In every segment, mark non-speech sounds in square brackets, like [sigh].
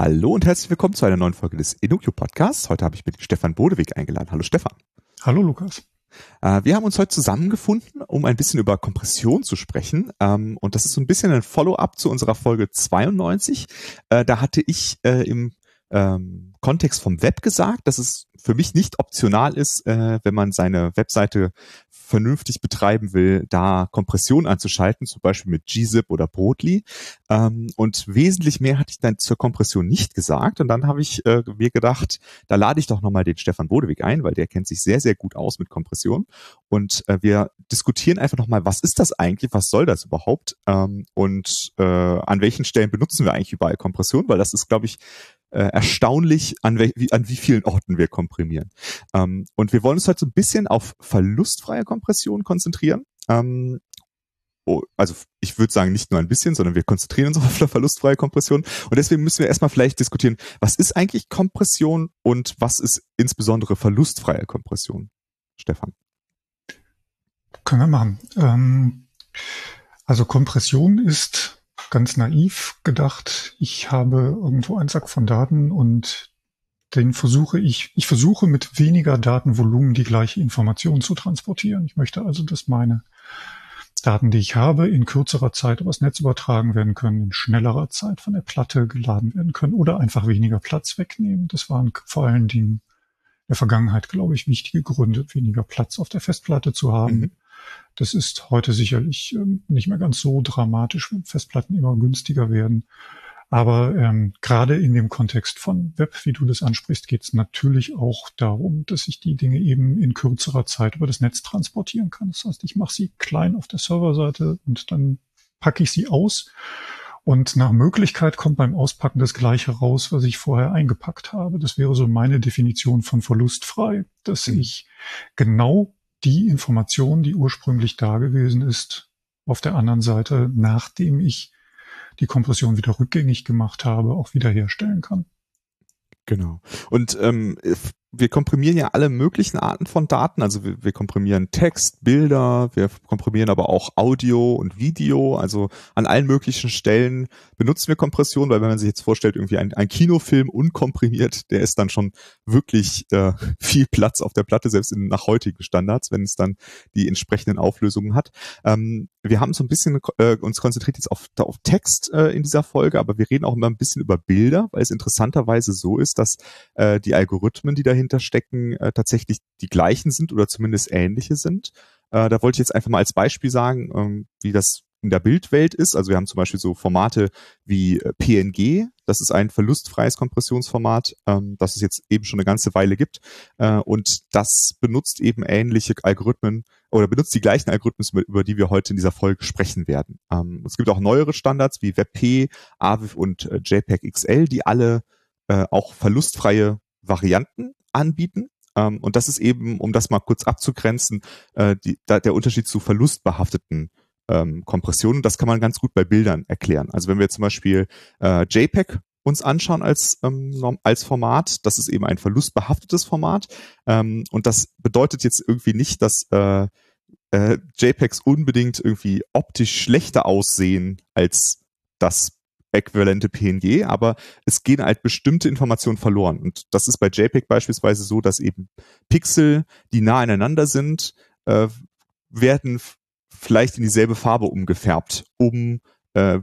Hallo und herzlich willkommen zu einer neuen Folge des Inukio Podcasts. Heute habe ich mit Stefan Bodewig eingeladen. Hallo Stefan. Hallo Lukas. Äh, wir haben uns heute zusammengefunden, um ein bisschen über Kompression zu sprechen. Ähm, und das ist so ein bisschen ein Follow-up zu unserer Folge 92. Äh, da hatte ich äh, im ähm, Kontext vom Web gesagt, dass es für mich nicht optional ist, äh, wenn man seine Webseite vernünftig betreiben will, da Kompression anzuschalten, zum Beispiel mit gzip oder Brotli. Ähm, und wesentlich mehr hatte ich dann zur Kompression nicht gesagt. Und dann habe ich äh, mir gedacht, da lade ich doch nochmal den Stefan Bodewig ein, weil der kennt sich sehr, sehr gut aus mit Kompression. Und äh, wir diskutieren einfach nochmal, was ist das eigentlich, was soll das überhaupt ähm, und äh, an welchen Stellen benutzen wir eigentlich überall Kompression, weil das ist, glaube ich, äh, erstaunlich, an, wie, an wie vielen Orten wir komprimieren. Ähm, und wir wollen uns heute so ein bisschen auf verlustfreie Kompression konzentrieren. Ähm, oh, also ich würde sagen, nicht nur ein bisschen, sondern wir konzentrieren uns [laughs] auf verlustfreie Kompression. Und deswegen müssen wir erstmal vielleicht diskutieren, was ist eigentlich Kompression und was ist insbesondere verlustfreie Kompression? Stefan. Können wir machen. Ähm, also Kompression ist ganz naiv gedacht, ich habe irgendwo einen Sack von Daten und den versuche ich, ich versuche mit weniger Datenvolumen die gleiche Information zu transportieren. Ich möchte also, dass meine Daten, die ich habe, in kürzerer Zeit übers Netz übertragen werden können, in schnellerer Zeit von der Platte geladen werden können oder einfach weniger Platz wegnehmen. Das waren vor allen Dingen in der Vergangenheit, glaube ich, wichtige Gründe, weniger Platz auf der Festplatte zu haben. Mhm. Das ist heute sicherlich ähm, nicht mehr ganz so dramatisch, wenn Festplatten immer günstiger werden. Aber ähm, gerade in dem Kontext von Web, wie du das ansprichst, geht es natürlich auch darum, dass ich die Dinge eben in kürzerer Zeit über das Netz transportieren kann. Das heißt, ich mache sie klein auf der Serverseite und dann packe ich sie aus. Und nach Möglichkeit kommt beim Auspacken das gleiche raus, was ich vorher eingepackt habe. Das wäre so meine Definition von verlustfrei, dass mhm. ich genau die Information, die ursprünglich da gewesen ist, auf der anderen Seite, nachdem ich die Kompression wieder rückgängig gemacht habe, auch wiederherstellen kann. Genau. Und ähm, wir komprimieren ja alle möglichen Arten von Daten. Also wir, wir komprimieren Text, Bilder, wir komprimieren aber auch Audio und Video. Also an allen möglichen Stellen benutzen wir Kompression, weil wenn man sich jetzt vorstellt, irgendwie ein, ein Kinofilm unkomprimiert, der ist dann schon wirklich äh, [laughs] viel Platz auf der Platte, selbst in, nach heutigen Standards, wenn es dann die entsprechenden Auflösungen hat. Ähm, wir haben so ein bisschen äh, uns konzentriert jetzt auf, auf Text äh, in dieser Folge, aber wir reden auch immer ein bisschen über Bilder, weil es interessanterweise so ist, dass äh, die Algorithmen, die dahinter stecken, äh, tatsächlich die gleichen sind oder zumindest ähnliche sind. Äh, da wollte ich jetzt einfach mal als Beispiel sagen, ähm, wie das in der Bildwelt ist. Also wir haben zum Beispiel so Formate wie äh, PNG, das ist ein verlustfreies Kompressionsformat, ähm, das es jetzt eben schon eine ganze Weile gibt. Äh, und das benutzt eben ähnliche Algorithmen oder benutzt die gleichen Algorithmen, über die wir heute in dieser Folge sprechen werden. Ähm, es gibt auch neuere Standards wie WebP, AVIF und äh, JPEG XL, die alle äh, auch verlustfreie Varianten anbieten. Ähm, und das ist eben, um das mal kurz abzugrenzen, äh, die, da, der Unterschied zu verlustbehafteten ähm, Kompressionen. Das kann man ganz gut bei Bildern erklären. Also wenn wir zum Beispiel äh, JPEG uns anschauen als, ähm, als Format, das ist eben ein verlustbehaftetes Format. Ähm, und das bedeutet jetzt irgendwie nicht, dass äh, äh, JPEGs unbedingt irgendwie optisch schlechter aussehen als das äquivalente PNG, aber es gehen halt bestimmte Informationen verloren. Und das ist bei JPEG beispielsweise so, dass eben Pixel, die nah aneinander sind, äh, werden vielleicht in dieselbe Farbe umgefärbt, um äh,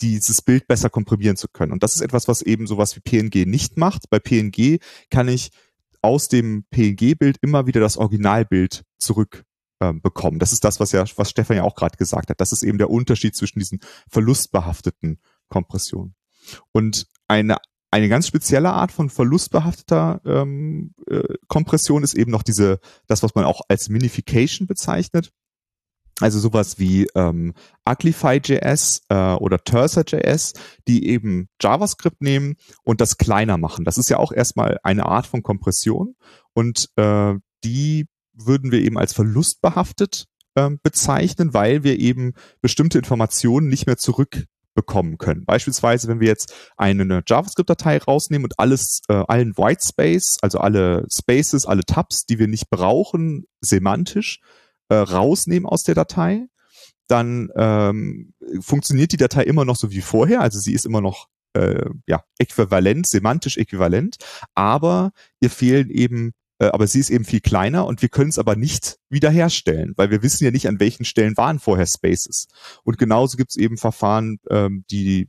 dieses Bild besser komprimieren zu können. Und das ist etwas, was eben sowas wie PNG nicht macht. Bei PNG kann ich aus dem PNG-Bild immer wieder das Originalbild zurück ähm, bekommen. Das ist das, was ja, was Stefan ja auch gerade gesagt hat. Das ist eben der Unterschied zwischen diesen verlustbehafteten Kompressionen. Und eine eine ganz spezielle Art von verlustbehafteter ähm, äh, Kompression ist eben noch diese, das, was man auch als Minification bezeichnet. Also sowas wie ähm, Uglify.js äh, oder Terser.js, die eben JavaScript nehmen und das kleiner machen. Das ist ja auch erstmal eine Art von Kompression und äh, die würden wir eben als verlustbehaftet äh, bezeichnen, weil wir eben bestimmte Informationen nicht mehr zurückbekommen können. Beispielsweise, wenn wir jetzt eine JavaScript-Datei rausnehmen und alles, äh, allen Whitespace, also alle Spaces, alle Tabs, die wir nicht brauchen, semantisch, äh, rausnehmen aus der Datei, dann ähm, funktioniert die Datei immer noch so wie vorher, also sie ist immer noch äh, ja, äquivalent, semantisch äquivalent, aber ihr fehlen eben aber sie ist eben viel kleiner und wir können es aber nicht wiederherstellen, weil wir wissen ja nicht, an welchen Stellen waren vorher Spaces. Und genauso gibt es eben Verfahren, ähm, die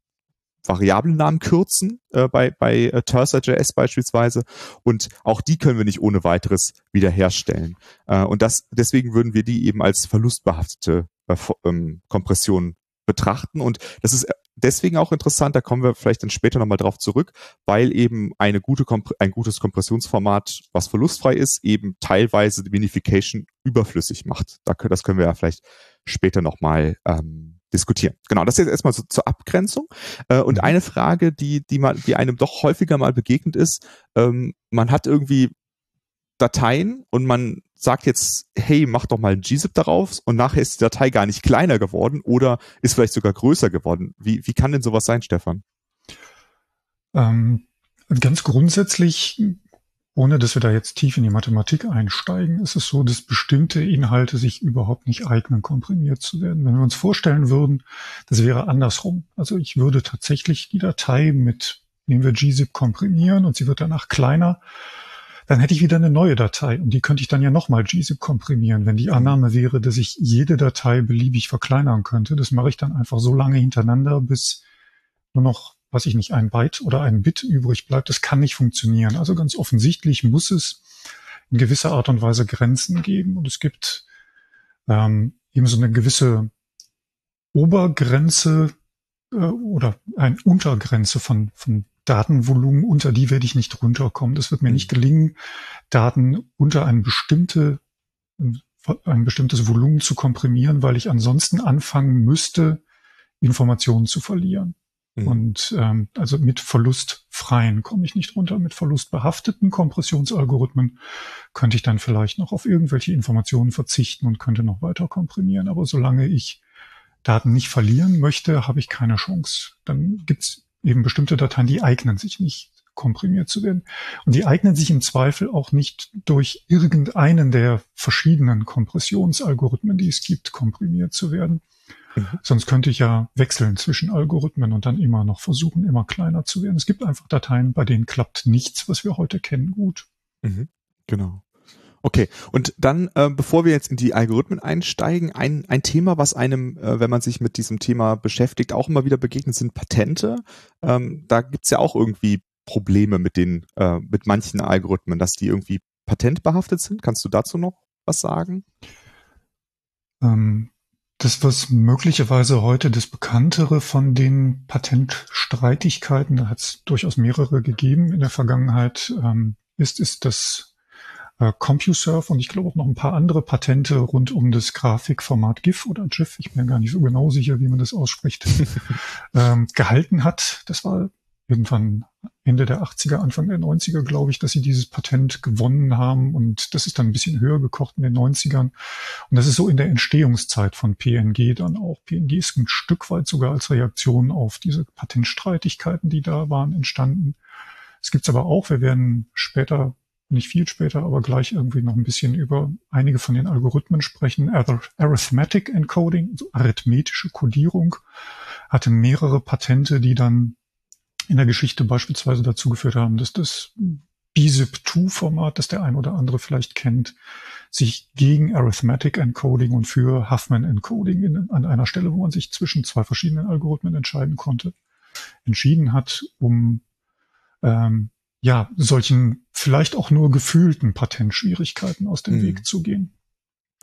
Variablennamen kürzen äh, bei, bei äh, Terser.js beispielsweise und auch die können wir nicht ohne weiteres wiederherstellen. Äh, und das deswegen würden wir die eben als verlustbehaftete äh, ähm, Kompression betrachten und das ist deswegen auch interessant, da kommen wir vielleicht dann später nochmal drauf zurück, weil eben eine gute ein gutes Kompressionsformat, was verlustfrei ist, eben teilweise die Minification überflüssig macht. Das können wir ja vielleicht später nochmal ähm, diskutieren. Genau, das ist jetzt erstmal so zur Abgrenzung. Äh, und mhm. eine Frage, die, die man, die einem doch häufiger mal begegnet ist, ähm, man hat irgendwie Dateien und man sagt jetzt, hey, mach doch mal ein GZIP darauf und nachher ist die Datei gar nicht kleiner geworden oder ist vielleicht sogar größer geworden. Wie, wie kann denn sowas sein, Stefan? Ähm, ganz grundsätzlich, ohne dass wir da jetzt tief in die Mathematik einsteigen, ist es so, dass bestimmte Inhalte sich überhaupt nicht eignen, komprimiert zu werden. Wenn wir uns vorstellen würden, das wäre andersrum. Also ich würde tatsächlich die Datei mit, nehmen wir GZIP komprimieren und sie wird danach kleiner dann hätte ich wieder eine neue Datei und die könnte ich dann ja nochmal gzip komprimieren, wenn die Annahme wäre, dass ich jede Datei beliebig verkleinern könnte. Das mache ich dann einfach so lange hintereinander, bis nur noch, weiß ich nicht, ein Byte oder ein Bit übrig bleibt. Das kann nicht funktionieren. Also ganz offensichtlich muss es in gewisser Art und Weise Grenzen geben und es gibt ähm, eben so eine gewisse Obergrenze äh, oder eine Untergrenze von, von Datenvolumen, unter die werde ich nicht runterkommen. Das wird mir nicht gelingen, Daten unter ein bestimmte, ein bestimmtes Volumen zu komprimieren, weil ich ansonsten anfangen müsste, Informationen zu verlieren. Mhm. Und ähm, also mit verlustfreien komme ich nicht runter. Mit verlustbehafteten Kompressionsalgorithmen könnte ich dann vielleicht noch auf irgendwelche Informationen verzichten und könnte noch weiter komprimieren. Aber solange ich Daten nicht verlieren möchte, habe ich keine Chance. Dann gibt's eben bestimmte Dateien, die eignen sich nicht komprimiert zu werden. Und die eignen sich im Zweifel auch nicht durch irgendeinen der verschiedenen Kompressionsalgorithmen, die es gibt, komprimiert zu werden. Mhm. Sonst könnte ich ja wechseln zwischen Algorithmen und dann immer noch versuchen, immer kleiner zu werden. Es gibt einfach Dateien, bei denen klappt nichts, was wir heute kennen, gut. Mhm. Genau. Okay, und dann, äh, bevor wir jetzt in die Algorithmen einsteigen, ein, ein Thema, was einem, äh, wenn man sich mit diesem Thema beschäftigt, auch immer wieder begegnet, sind Patente. Ähm, da gibt's ja auch irgendwie Probleme mit den, äh, mit manchen Algorithmen, dass die irgendwie patentbehaftet sind. Kannst du dazu noch was sagen? Ähm, das, was möglicherweise heute das Bekanntere von den Patentstreitigkeiten, da hat es durchaus mehrere gegeben in der Vergangenheit, ähm, ist, ist das CompuServe und ich glaube auch noch ein paar andere Patente rund um das Grafikformat GIF oder GIF, ich bin gar nicht so genau sicher, wie man das ausspricht, [laughs] ähm, gehalten hat. Das war irgendwann Ende der 80er, Anfang der 90er, glaube ich, dass sie dieses Patent gewonnen haben und das ist dann ein bisschen höher gekocht in den 90ern. Und das ist so in der Entstehungszeit von PNG dann auch. PNG ist ein Stück weit sogar als Reaktion auf diese Patentstreitigkeiten, die da waren, entstanden. Es gibt's aber auch, wir werden später nicht viel später, aber gleich irgendwie noch ein bisschen über einige von den Algorithmen sprechen. Arithmetic Encoding, also arithmetische Codierung, hatte mehrere Patente, die dann in der Geschichte beispielsweise dazu geführt haben, dass das BZIP2-Format, das der ein oder andere vielleicht kennt, sich gegen Arithmetic Encoding und für Huffman Encoding in, an einer Stelle, wo man sich zwischen zwei verschiedenen Algorithmen entscheiden konnte, entschieden hat, um ähm, ja, solchen vielleicht auch nur gefühlten Patentschwierigkeiten aus dem mhm. Weg zu gehen.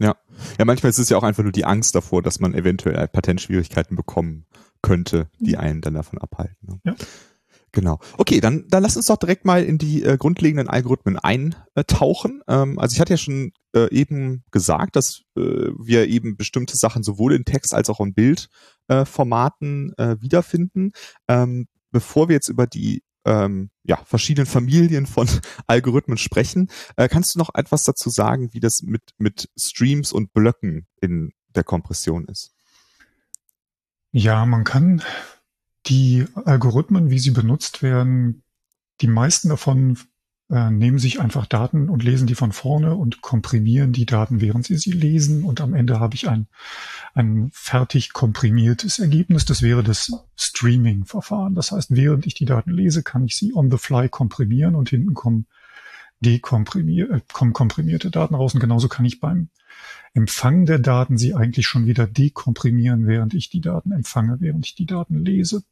Ja. Ja, manchmal ist es ja auch einfach nur die Angst davor, dass man eventuell Patentschwierigkeiten bekommen könnte, die einen dann davon abhalten. Ne? Ja. Genau. Okay, dann, dann lass uns doch direkt mal in die äh, grundlegenden Algorithmen eintauchen. Ähm, also ich hatte ja schon äh, eben gesagt, dass äh, wir eben bestimmte Sachen sowohl in Text als auch in Bildformaten äh, wiederfinden. Ähm, bevor wir jetzt über die ähm, ja, verschiedenen Familien von [laughs] Algorithmen sprechen. Äh, kannst du noch etwas dazu sagen, wie das mit, mit Streams und Blöcken in der Kompression ist? Ja, man kann die Algorithmen, wie sie benutzt werden, die meisten davon nehmen sich einfach Daten und lesen die von vorne und komprimieren die Daten, während sie sie lesen. Und am Ende habe ich ein, ein fertig komprimiertes Ergebnis. Das wäre das Streaming-Verfahren. Das heißt, während ich die Daten lese, kann ich sie on the fly komprimieren und hinten kommen dekomprimier äh, kommen komprimierte Daten raus. Und genauso kann ich beim Empfang der Daten sie eigentlich schon wieder dekomprimieren, während ich die Daten empfange, während ich die Daten lese.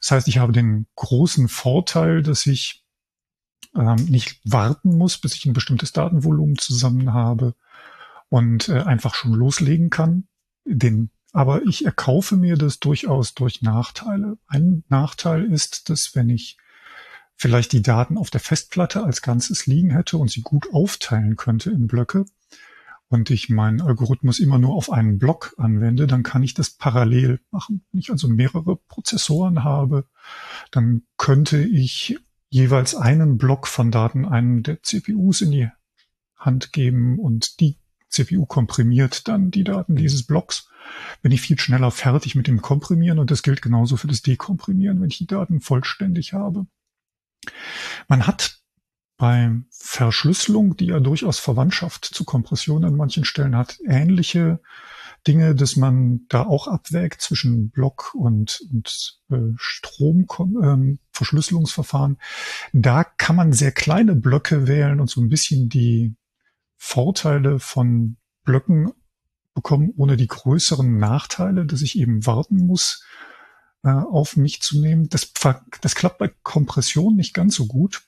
Das heißt, ich habe den großen Vorteil, dass ich ähm, nicht warten muss, bis ich ein bestimmtes Datenvolumen zusammen habe und äh, einfach schon loslegen kann. Den, aber ich erkaufe mir das durchaus durch Nachteile. Ein Nachteil ist, dass wenn ich vielleicht die Daten auf der Festplatte als Ganzes liegen hätte und sie gut aufteilen könnte in Blöcke und ich meinen Algorithmus immer nur auf einen Block anwende, dann kann ich das parallel machen. Wenn ich also mehrere Prozessoren habe, dann könnte ich jeweils einen Block von Daten einem der CPUs in die Hand geben und die CPU komprimiert dann die Daten dieses Blocks. Bin ich viel schneller fertig mit dem Komprimieren und das gilt genauso für das Dekomprimieren, wenn ich die Daten vollständig habe. Man hat bei Verschlüsselung, die ja durchaus Verwandtschaft zu Kompression an manchen Stellen hat, ähnliche Dinge, dass man da auch abwägt zwischen Block und, und äh, Stromverschlüsselungsverfahren. Ähm, da kann man sehr kleine Blöcke wählen und so ein bisschen die Vorteile von Blöcken bekommen, ohne die größeren Nachteile, dass ich eben warten muss, äh, auf mich zu nehmen. Das, das klappt bei Kompression nicht ganz so gut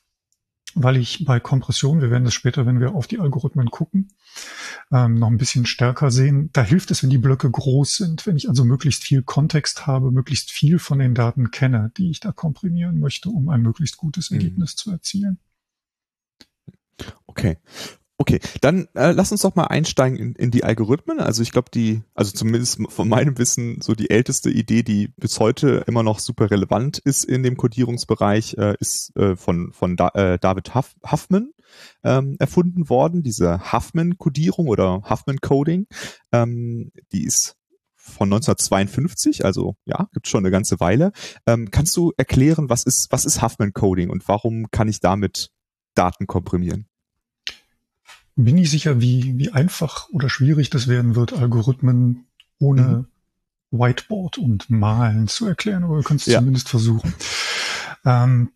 weil ich bei Kompression, wir werden das später, wenn wir auf die Algorithmen gucken, ähm, noch ein bisschen stärker sehen. Da hilft es, wenn die Blöcke groß sind, wenn ich also möglichst viel Kontext habe, möglichst viel von den Daten kenne, die ich da komprimieren möchte, um ein möglichst gutes mhm. Ergebnis mhm. zu erzielen. Okay. Okay, dann äh, lass uns doch mal einsteigen in, in die Algorithmen. Also ich glaube, die, also zumindest von meinem Wissen, so die älteste Idee, die bis heute immer noch super relevant ist in dem Codierungsbereich, äh, ist äh, von, von da, äh, David Huff, Huffman ähm, erfunden worden, diese Huffman-Codierung oder Huffman-Coding. Ähm, die ist von 1952, also ja, gibt schon eine ganze Weile. Ähm, kannst du erklären, was ist, was ist Huffman-Coding und warum kann ich damit Daten komprimieren? Bin ich sicher, wie, wie einfach oder schwierig das werden wird, Algorithmen ohne mhm. Whiteboard und Malen zu erklären, aber wir können es ja. zumindest versuchen. Ähm,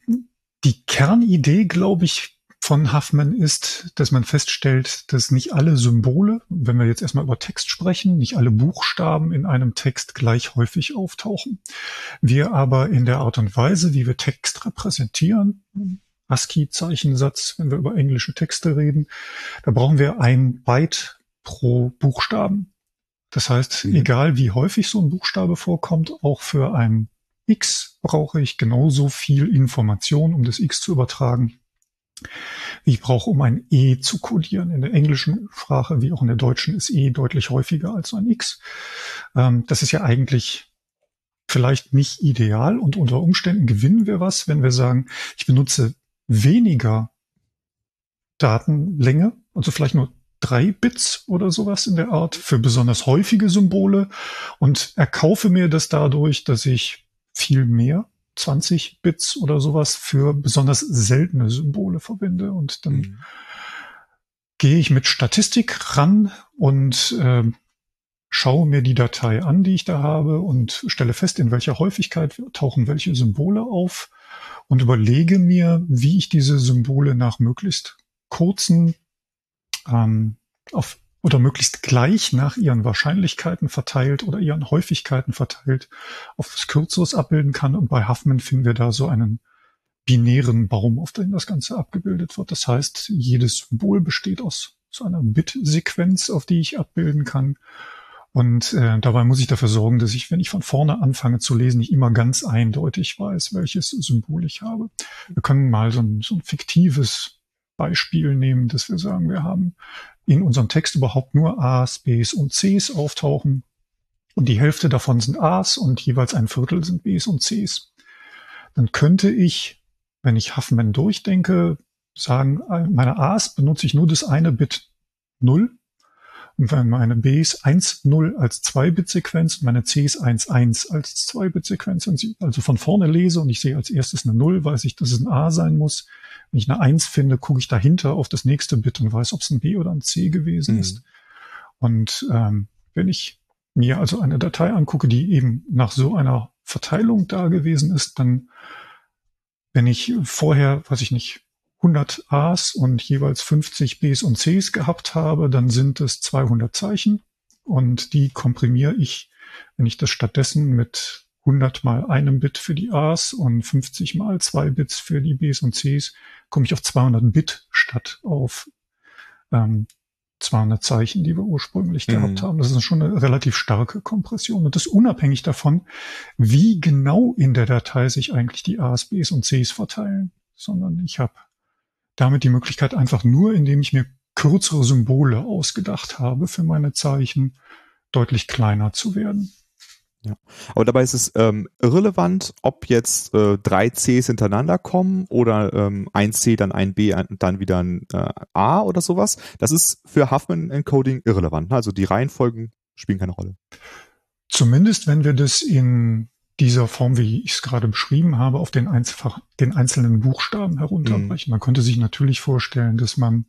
die Kernidee, glaube ich, von Huffman ist, dass man feststellt, dass nicht alle Symbole, wenn wir jetzt erstmal über Text sprechen, nicht alle Buchstaben in einem Text gleich häufig auftauchen. Wir aber in der Art und Weise, wie wir Text repräsentieren, ASCII-Zeichensatz, wenn wir über englische Texte reden. Da brauchen wir ein Byte pro Buchstaben. Das heißt, mhm. egal wie häufig so ein Buchstabe vorkommt, auch für ein X brauche ich genauso viel Information, um das X zu übertragen, wie ich brauche, um ein E zu codieren. In der englischen Sprache wie auch in der deutschen ist E deutlich häufiger als ein X. Ähm, das ist ja eigentlich vielleicht nicht ideal und unter Umständen gewinnen wir was, wenn wir sagen, ich benutze weniger Datenlänge, also vielleicht nur drei Bits oder sowas in der Art für besonders häufige Symbole und erkaufe mir das dadurch, dass ich viel mehr 20 Bits oder sowas für besonders seltene Symbole verwende und dann mhm. gehe ich mit Statistik ran und äh, schaue mir die Datei an, die ich da habe und stelle fest, in welcher Häufigkeit tauchen welche Symbole auf und überlege mir, wie ich diese Symbole nach möglichst kurzen ähm, auf, oder möglichst gleich nach ihren Wahrscheinlichkeiten verteilt oder ihren Häufigkeiten verteilt auf das Kürzeres abbilden kann. Und bei Huffman finden wir da so einen binären Baum, auf dem das Ganze abgebildet wird. Das heißt, jedes Symbol besteht aus so einer Bit-Sequenz, auf die ich abbilden kann. Und äh, dabei muss ich dafür sorgen, dass ich, wenn ich von vorne anfange zu lesen, nicht immer ganz eindeutig weiß, welches Symbol ich habe. Wir können mal so ein, so ein fiktives Beispiel nehmen, dass wir sagen, wir haben in unserem Text überhaupt nur A's, B's und C's auftauchen. Und die Hälfte davon sind A's und jeweils ein Viertel sind B's und C's. Dann könnte ich, wenn ich Huffman durchdenke, sagen, meine A's benutze ich nur das eine Bit 0 und wenn meine B ist 1-0 als 2-Bit-Sequenz und meine C ist 1-1 als 2-Bit-Sequenz und sie also von vorne lese und ich sehe als erstes eine 0, weiß ich, dass es ein A sein muss. Wenn ich eine Eins finde, gucke ich dahinter auf das nächste Bit und weiß, ob es ein B oder ein C gewesen mhm. ist. Und ähm, wenn ich mir also eine Datei angucke, die eben nach so einer Verteilung da gewesen ist, dann, wenn ich vorher, weiß ich nicht, 100 A's und jeweils 50 B's und C's gehabt habe, dann sind es 200 Zeichen und die komprimiere ich, wenn ich das stattdessen mit 100 mal einem Bit für die A's und 50 mal zwei Bits für die B's und C's, komme ich auf 200 Bit statt auf ähm, 200 Zeichen, die wir ursprünglich mhm. gehabt haben. Das ist schon eine relativ starke Kompression und das unabhängig davon, wie genau in der Datei sich eigentlich die A's, B's und C's verteilen, sondern ich habe damit die Möglichkeit einfach nur, indem ich mir kürzere Symbole ausgedacht habe für meine Zeichen, deutlich kleiner zu werden. Ja. Aber dabei ist es ähm, irrelevant, ob jetzt äh, drei Cs hintereinander kommen oder ähm, ein C, dann ein B, ein, dann wieder ein äh, A oder sowas. Das ist für Huffman Encoding irrelevant. Also die Reihenfolgen spielen keine Rolle. Zumindest wenn wir das in dieser Form, wie ich es gerade beschrieben habe, auf den, Einzelfach, den einzelnen Buchstaben herunterbrechen. Mhm. Man könnte sich natürlich vorstellen, dass man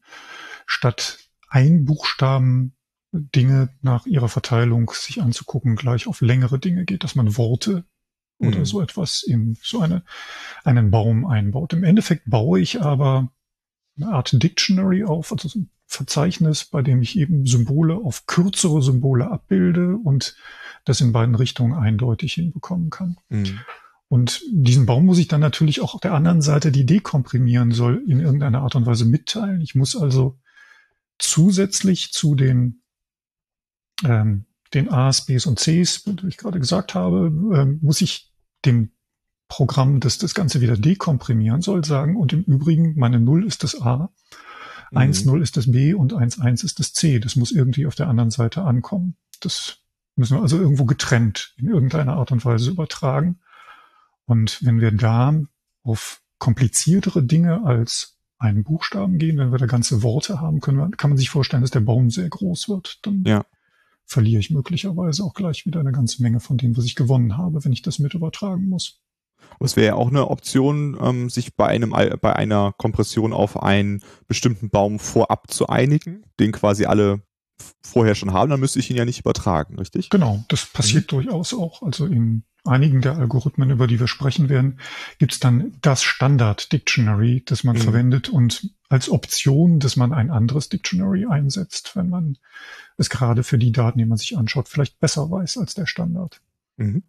statt ein Buchstaben Dinge nach ihrer Verteilung sich anzugucken, gleich auf längere Dinge geht, dass man Worte oder mhm. so etwas in so eine, einen Baum einbaut. Im Endeffekt baue ich aber eine Art Dictionary auf, also so ein Verzeichnis, bei dem ich eben Symbole auf kürzere Symbole abbilde und das in beiden Richtungen eindeutig hinbekommen kann. Mhm. Und diesen Baum muss ich dann natürlich auch auf der anderen Seite, die dekomprimieren soll, in irgendeiner Art und Weise mitteilen. Ich muss also zusätzlich zu den ähm, den A's, B's und C's, wie ich gerade gesagt habe, ähm, muss ich dem Programm, das das Ganze wieder dekomprimieren soll, sagen, und im Übrigen, meine Null ist das A, mhm. 1-0 ist das B und 1-1 ist das C. Das muss irgendwie auf der anderen Seite ankommen. Das müssen wir also irgendwo getrennt in irgendeiner Art und Weise übertragen. Und wenn wir da auf kompliziertere Dinge als einen Buchstaben gehen, wenn wir da ganze Worte haben, können wir, kann man sich vorstellen, dass der Baum sehr groß wird. Dann ja verliere ich möglicherweise auch gleich wieder eine ganze Menge von dem, was ich gewonnen habe, wenn ich das mit übertragen muss. Es wäre ja auch eine Option, ähm, sich bei einem bei einer Kompression auf einen bestimmten Baum vorab zu einigen, den quasi alle vorher schon haben, dann müsste ich ihn ja nicht übertragen, richtig? Genau, das passiert mhm. durchaus auch. Also in einigen der Algorithmen, über die wir sprechen werden, gibt es dann das Standard Dictionary, das man mhm. verwendet und als Option, dass man ein anderes Dictionary einsetzt, wenn man es gerade für die Daten, die man sich anschaut, vielleicht besser weiß als der Standard. Mhm.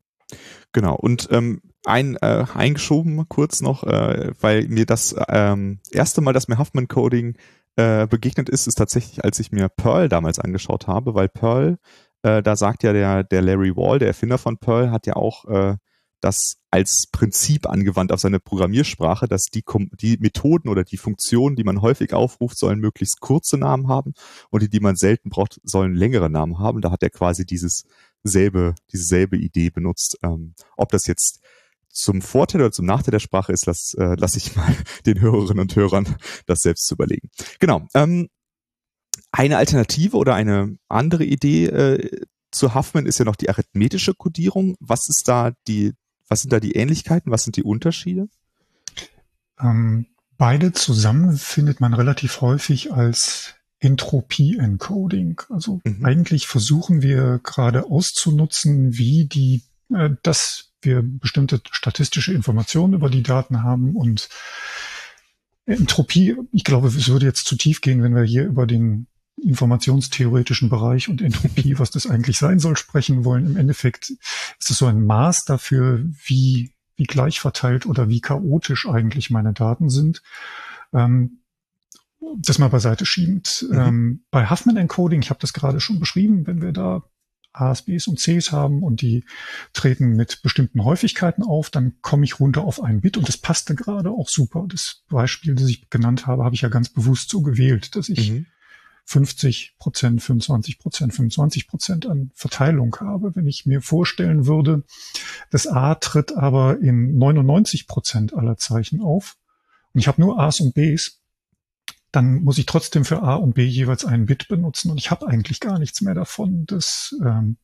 Genau. Und ähm, ein äh, eingeschoben kurz noch, äh, weil mir das ähm, erste Mal, dass mir Huffman Coding äh, begegnet ist, ist tatsächlich, als ich mir Perl damals angeschaut habe, weil Perl äh, da sagt ja der, der Larry Wall, der Erfinder von Perl, hat ja auch äh, das als Prinzip angewandt auf seine Programmiersprache, dass die, die Methoden oder die Funktionen, die man häufig aufruft, sollen möglichst kurze Namen haben und die, die man selten braucht, sollen längere Namen haben. Da hat er quasi dieses selbe, diese selbe Idee benutzt. Ähm, ob das jetzt zum Vorteil oder zum Nachteil der Sprache ist, lass, äh, lass ich mal [laughs] den Hörerinnen und Hörern das selbst zu überlegen. Genau. Ähm, eine Alternative oder eine andere Idee äh, zu Huffman ist ja noch die arithmetische Codierung. Was ist da die, was sind da die Ähnlichkeiten? Was sind die Unterschiede? Ähm, beide zusammen findet man relativ häufig als Entropie-Encoding. Also mhm. eigentlich versuchen wir gerade auszunutzen, wie die, äh, dass wir bestimmte statistische Informationen über die Daten haben und Entropie, ich glaube, es würde jetzt zu tief gehen, wenn wir hier über den informationstheoretischen Bereich und Entropie, was das eigentlich sein soll, sprechen wollen. Im Endeffekt ist es so ein Maß dafür, wie, wie gleich verteilt oder wie chaotisch eigentlich meine Daten sind. Ähm, das mal beiseite schiebend. Mhm. Ähm, bei Huffman Encoding, ich habe das gerade schon beschrieben, wenn wir da A's, B's und C's haben und die treten mit bestimmten Häufigkeiten auf, dann komme ich runter auf ein Bit und das passte gerade auch super. Das Beispiel, das ich genannt habe, habe ich ja ganz bewusst so gewählt, dass ich mhm. 50 Prozent, 25 Prozent, 25 Prozent an Verteilung habe. Wenn ich mir vorstellen würde, das A tritt aber in 99 Prozent aller Zeichen auf und ich habe nur A's und B's, dann muss ich trotzdem für A und B jeweils ein Bit benutzen und ich habe eigentlich gar nichts mehr davon, dass ähm,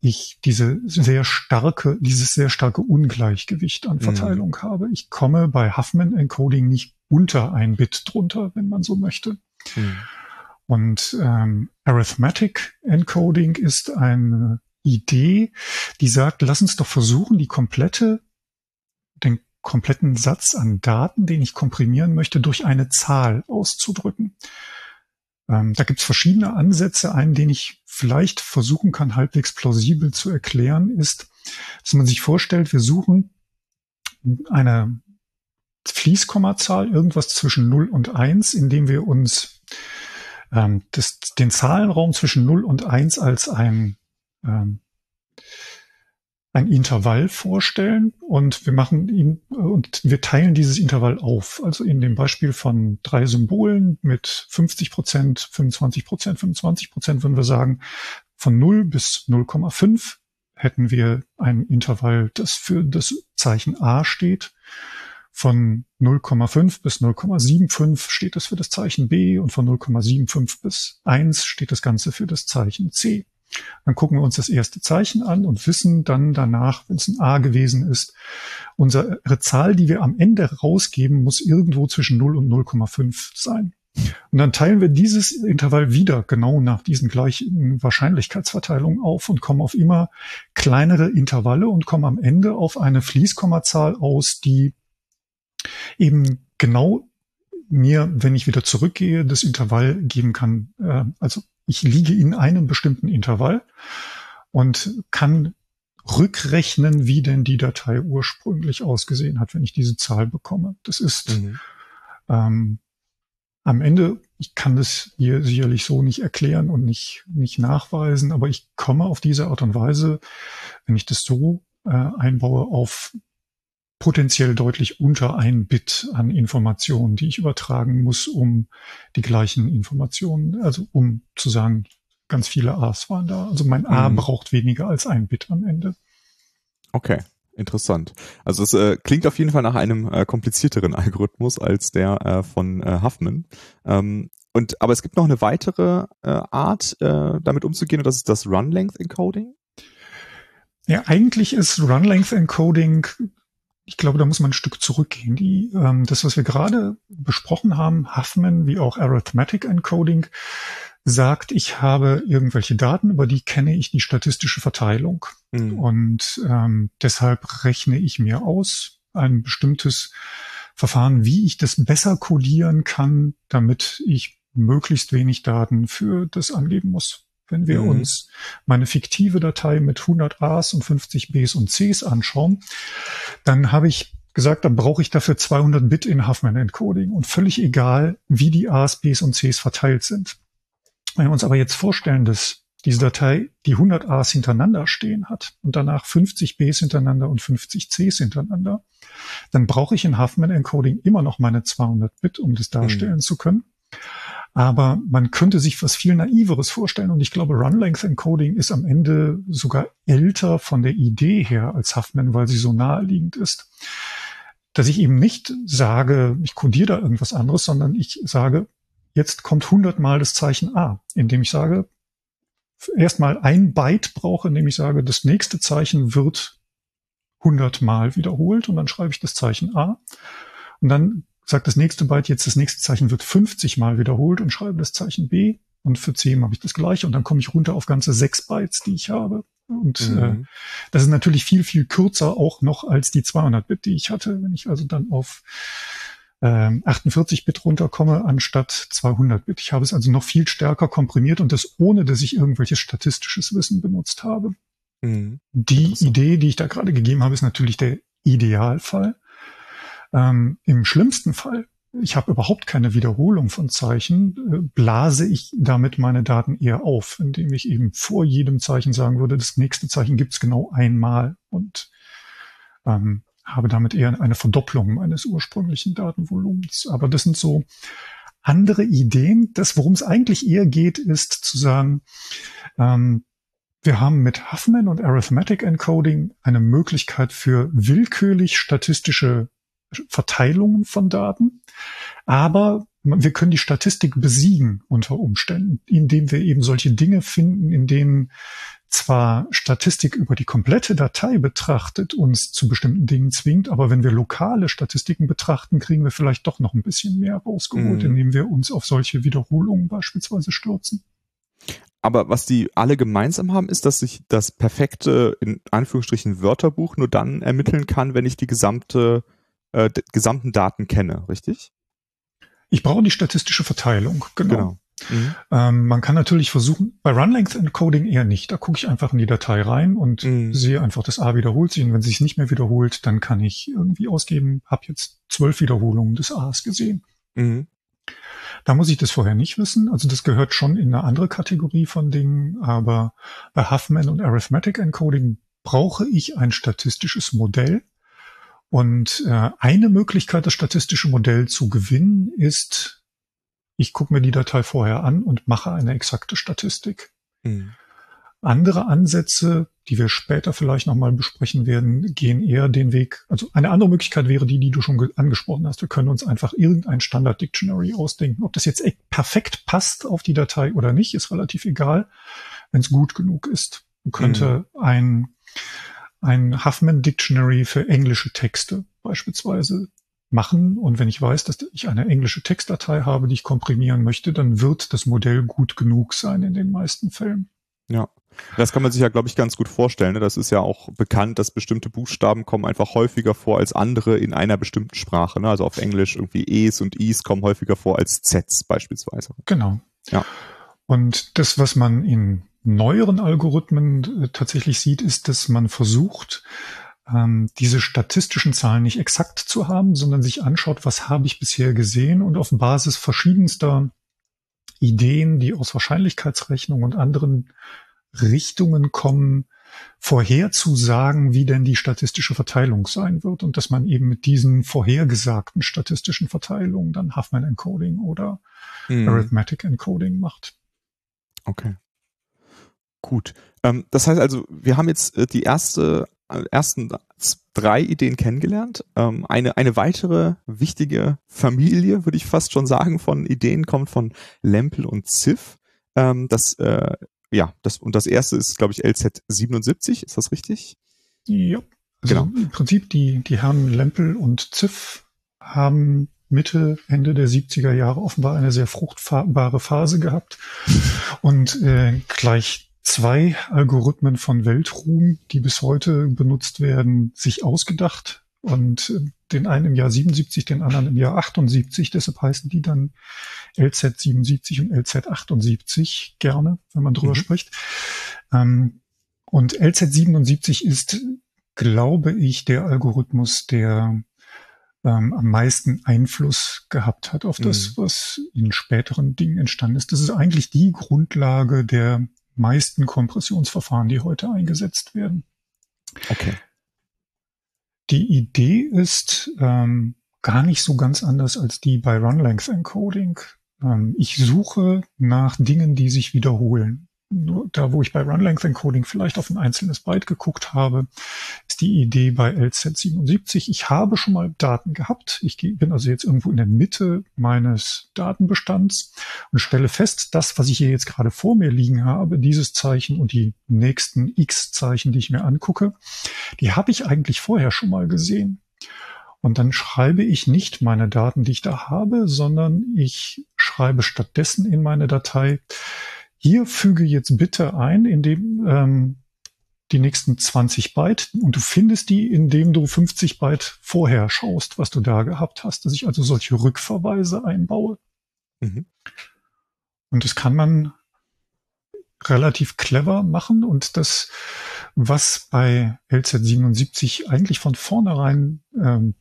ich diese sehr starke, dieses sehr starke Ungleichgewicht an mhm. Verteilung mhm. habe. Ich komme bei Huffman Encoding nicht unter ein Bit drunter, wenn man so möchte. Mhm. Und ähm, Arithmetic Encoding ist eine Idee, die sagt, lass uns doch versuchen, die komplette, den kompletten Satz an Daten, den ich komprimieren möchte, durch eine Zahl auszudrücken. Ähm, da gibt es verschiedene Ansätze. Einen, den ich vielleicht versuchen kann, halbwegs plausibel zu erklären, ist, dass man sich vorstellt, wir suchen eine Fließkommazahl, irgendwas zwischen 0 und 1, indem wir uns ähm, das, den Zahlenraum zwischen 0 und 1 als ein ähm, ein Intervall vorstellen und wir machen ihn und wir teilen dieses Intervall auf. Also in dem Beispiel von drei Symbolen mit 50 Prozent, 25 Prozent, 25 Prozent würden wir sagen, von 0 bis 0,5 hätten wir ein Intervall, das für das Zeichen A steht. Von 0,5 bis 0,75 steht das für das Zeichen B und von 0,75 bis 1 steht das Ganze für das Zeichen C. Dann gucken wir uns das erste Zeichen an und wissen dann danach, wenn es ein A gewesen ist, unsere Zahl, die wir am Ende rausgeben, muss irgendwo zwischen 0 und 0,5 sein. Und dann teilen wir dieses Intervall wieder genau nach diesen gleichen Wahrscheinlichkeitsverteilungen auf und kommen auf immer kleinere Intervalle und kommen am Ende auf eine Fließkommazahl aus, die eben genau mir, wenn ich wieder zurückgehe, das Intervall geben kann, äh, also ich liege in einem bestimmten Intervall und kann rückrechnen, wie denn die Datei ursprünglich ausgesehen hat, wenn ich diese Zahl bekomme. Das ist mhm. ähm, am Ende, ich kann das hier sicherlich so nicht erklären und nicht, nicht nachweisen, aber ich komme auf diese Art und Weise, wenn ich das so äh, einbaue, auf potenziell deutlich unter ein Bit an Informationen, die ich übertragen muss, um die gleichen Informationen, also um zu sagen, ganz viele A's waren da. Also mein A mhm. braucht weniger als ein Bit am Ende. Okay, interessant. Also es äh, klingt auf jeden Fall nach einem äh, komplizierteren [laughs] Algorithmus als der äh, von äh, Huffman. Ähm, und aber es gibt noch eine weitere äh, Art, äh, damit umzugehen, und das ist das Run-Length Encoding. Ja, eigentlich ist Run-Length Encoding ich glaube, da muss man ein Stück zurückgehen. Die, ähm, das, was wir gerade besprochen haben, Huffman wie auch Arithmetic Encoding, sagt, ich habe irgendwelche Daten, über die kenne ich die statistische Verteilung. Mhm. Und ähm, deshalb rechne ich mir aus ein bestimmtes Verfahren, wie ich das besser codieren kann, damit ich möglichst wenig Daten für das angeben muss. Wenn wir mhm. uns meine fiktive Datei mit 100 A's und 50 B's und C's anschauen, dann habe ich gesagt, dann brauche ich dafür 200 Bit in Huffman Encoding und völlig egal, wie die A's, B's und C's verteilt sind. Wenn wir uns aber jetzt vorstellen, dass diese Datei die 100 A's hintereinander stehen hat und danach 50 B's hintereinander und 50 C's hintereinander, dann brauche ich in Huffman Encoding immer noch meine 200 Bit, um das darstellen mhm. zu können. Aber man könnte sich was viel naiveres vorstellen und ich glaube, Run-Length Encoding ist am Ende sogar älter von der Idee her als Huffman, weil sie so naheliegend ist. Dass ich eben nicht sage, ich codiere da irgendwas anderes, sondern ich sage, jetzt kommt 100 mal das Zeichen A, indem ich sage, erstmal ein Byte brauche, indem ich sage, das nächste Zeichen wird 100 mal wiederholt und dann schreibe ich das Zeichen A. Und dann sagt das nächste Byte jetzt, das nächste Zeichen wird 50 mal wiederholt und schreibe das Zeichen B. Und für C habe ich das gleiche und dann komme ich runter auf ganze sechs Bytes, die ich habe. Und mhm. äh, das ist natürlich viel, viel kürzer auch noch als die 200 Bit, die ich hatte. Wenn ich also dann auf äh, 48 Bit runterkomme anstatt 200 Bit. Ich habe es also noch viel stärker komprimiert und das ohne, dass ich irgendwelches statistisches Wissen benutzt habe. Mhm. Die Idee, die ich da gerade gegeben habe, ist natürlich der Idealfall. Ähm, Im schlimmsten Fall, ich habe überhaupt keine Wiederholung von Zeichen, äh, blase ich damit meine Daten eher auf, indem ich eben vor jedem Zeichen sagen würde, das nächste Zeichen gibt's genau einmal und ähm, habe damit eher eine Verdopplung meines ursprünglichen Datenvolumens. Aber das sind so andere Ideen. Das, worum es eigentlich eher geht, ist zu sagen, ähm, wir haben mit Huffman und Arithmetic Encoding eine Möglichkeit für willkürlich statistische Verteilungen von Daten. Aber wir können die Statistik besiegen unter Umständen, indem wir eben solche Dinge finden, in denen zwar Statistik über die komplette Datei betrachtet, uns zu bestimmten Dingen zwingt, aber wenn wir lokale Statistiken betrachten, kriegen wir vielleicht doch noch ein bisschen mehr rausgeholt, mhm. indem wir uns auf solche Wiederholungen beispielsweise stürzen. Aber was die alle gemeinsam haben, ist, dass ich das perfekte, in Anführungsstrichen, Wörterbuch nur dann ermitteln kann, wenn ich die gesamte, äh, gesamten Daten kenne, richtig? Ich brauche die statistische Verteilung, genau. genau. Mhm. Ähm, man kann natürlich versuchen, bei Run-Length Encoding eher nicht. Da gucke ich einfach in die Datei rein und mhm. sehe einfach, das A wiederholt sich. Und wenn es sich nicht mehr wiederholt, dann kann ich irgendwie ausgeben, habe jetzt zwölf Wiederholungen des A's gesehen. Mhm. Da muss ich das vorher nicht wissen. Also das gehört schon in eine andere Kategorie von Dingen. Aber bei Huffman und Arithmetic Encoding brauche ich ein statistisches Modell. Und äh, eine Möglichkeit, das statistische Modell zu gewinnen, ist ich gucke mir die Datei vorher an und mache eine exakte Statistik. Mhm. Andere Ansätze, die wir später vielleicht nochmal besprechen werden, gehen eher den Weg. Also eine andere Möglichkeit wäre die, die du schon angesprochen hast. Wir können uns einfach irgendein Standard Dictionary ausdenken. Ob das jetzt perfekt passt auf die Datei oder nicht, ist relativ egal, wenn es gut genug ist. Man könnte mhm. ein, ein Huffman Dictionary für englische Texte beispielsweise machen. Und wenn ich weiß, dass ich eine englische Textdatei habe, die ich komprimieren möchte, dann wird das Modell gut genug sein in den meisten Fällen. Ja. Das kann man sich ja, glaube ich, ganz gut vorstellen. Ne? Das ist ja auch bekannt, dass bestimmte Buchstaben kommen einfach häufiger vor als andere in einer bestimmten Sprache. Ne? Also auf Englisch irgendwie E's und I's kommen häufiger vor als Z's beispielsweise. Genau. Ja. Und das, was man in neueren Algorithmen äh, tatsächlich sieht, ist, dass man versucht, ähm, diese statistischen Zahlen nicht exakt zu haben, sondern sich anschaut, was habe ich bisher gesehen und auf Basis verschiedenster Ideen, die aus Wahrscheinlichkeitsrechnung und anderen Richtungen kommen, vorherzusagen, wie denn die statistische Verteilung sein wird und dass man eben mit diesen vorhergesagten statistischen Verteilungen dann Huffman Encoding oder hm. Arithmetic Encoding macht. Okay. Gut. Ähm, das heißt also, wir haben jetzt äh, die erste ersten drei Ideen kennengelernt. Ähm, eine, eine weitere wichtige Familie, würde ich fast schon sagen, von Ideen kommt von Lempel und Ziff. Ähm, das, äh, ja, das, und das erste ist, glaube ich, LZ77, ist das richtig? Ja. Also genau. im Prinzip die, die Herren Lempel und Ziff haben Mitte, Ende der 70er Jahre offenbar eine sehr fruchtbare Phase gehabt und äh, gleich zwei Algorithmen von Weltruhm, die bis heute benutzt werden, sich ausgedacht und den einen im Jahr 77, den anderen im Jahr 78. Deshalb heißen die dann LZ77 und LZ78 gerne, wenn man drüber mhm. spricht. Ähm, und LZ77 ist, glaube ich, der Algorithmus, der ähm, am meisten Einfluss gehabt hat auf das, mhm. was in späteren Dingen entstanden ist. Das ist eigentlich die Grundlage der meisten Kompressionsverfahren, die heute eingesetzt werden. Okay. Die Idee ist ähm, gar nicht so ganz anders als die bei Run Length Encoding. Ähm, ich suche nach Dingen, die sich wiederholen. Nur da, wo ich bei Run Length Encoding vielleicht auf ein einzelnes Byte geguckt habe, ist die Idee bei LZ77. Ich habe schon mal Daten gehabt. Ich bin also jetzt irgendwo in der Mitte meines Datenbestands und stelle fest, das, was ich hier jetzt gerade vor mir liegen habe, dieses Zeichen und die nächsten X-Zeichen, die ich mir angucke, die habe ich eigentlich vorher schon mal gesehen. Und dann schreibe ich nicht meine Daten, die ich da habe, sondern ich schreibe stattdessen in meine Datei, hier füge jetzt bitte ein, indem ähm, die nächsten 20 Byte und du findest die, indem du 50 Byte vorher schaust, was du da gehabt hast, dass ich also solche Rückverweise einbaue. Mhm. Und das kann man relativ clever machen und das, was bei LZ77 eigentlich von vornherein ähm,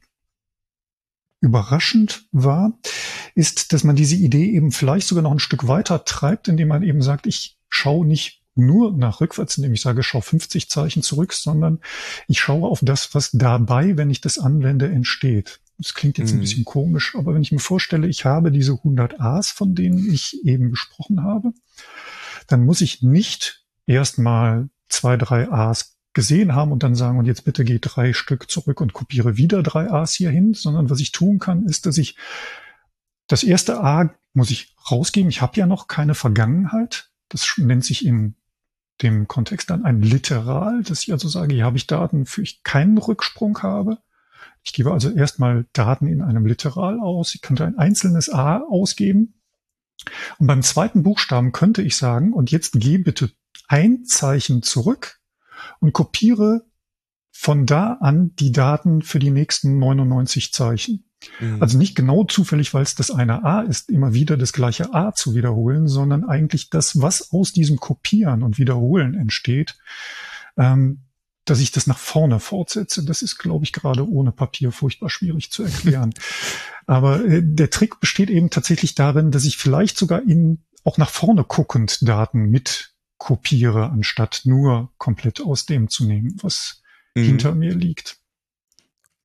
überraschend war, ist, dass man diese Idee eben vielleicht sogar noch ein Stück weiter treibt, indem man eben sagt, ich schaue nicht nur nach rückwärts, indem ich sage, schau 50 Zeichen zurück, sondern ich schaue auf das, was dabei, wenn ich das anwende, entsteht. Das klingt jetzt mhm. ein bisschen komisch, aber wenn ich mir vorstelle, ich habe diese 100 A's, von denen ich eben gesprochen habe, dann muss ich nicht erstmal zwei, drei A's gesehen haben und dann sagen, und jetzt bitte geh drei Stück zurück und kopiere wieder drei A's hier hin, sondern was ich tun kann, ist, dass ich das erste A muss ich rausgeben. Ich habe ja noch keine Vergangenheit. Das nennt sich in dem Kontext dann ein Literal, dass ich also sage, hier habe ich Daten, für ich keinen Rücksprung habe. Ich gebe also erstmal Daten in einem Literal aus. Ich könnte ein einzelnes A ausgeben. Und beim zweiten Buchstaben könnte ich sagen, und jetzt geh bitte ein Zeichen zurück und kopiere von da an die Daten für die nächsten 99 Zeichen. Mhm. Also nicht genau zufällig, weil es das eine A ist, immer wieder das gleiche A zu wiederholen, sondern eigentlich das, was aus diesem Kopieren und Wiederholen entsteht, ähm, dass ich das nach vorne fortsetze. Das ist, glaube ich, gerade ohne Papier furchtbar schwierig zu erklären. [laughs] Aber äh, der Trick besteht eben tatsächlich darin, dass ich vielleicht sogar in auch nach vorne guckend Daten mit kopiere, anstatt nur komplett aus dem zu nehmen, was mhm. hinter mir liegt.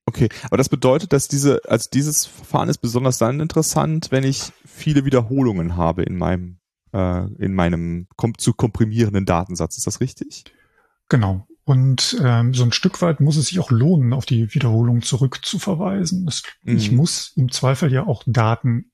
Okay, aber das bedeutet, dass diese, also dieses Verfahren ist besonders dann interessant, wenn ich viele Wiederholungen habe in meinem, äh, in meinem kom zu komprimierenden Datensatz. Ist das richtig? Genau. Und ähm, so ein Stück weit muss es sich auch lohnen, auf die Wiederholung zurückzuverweisen. Das, mhm. Ich muss im Zweifel ja auch Daten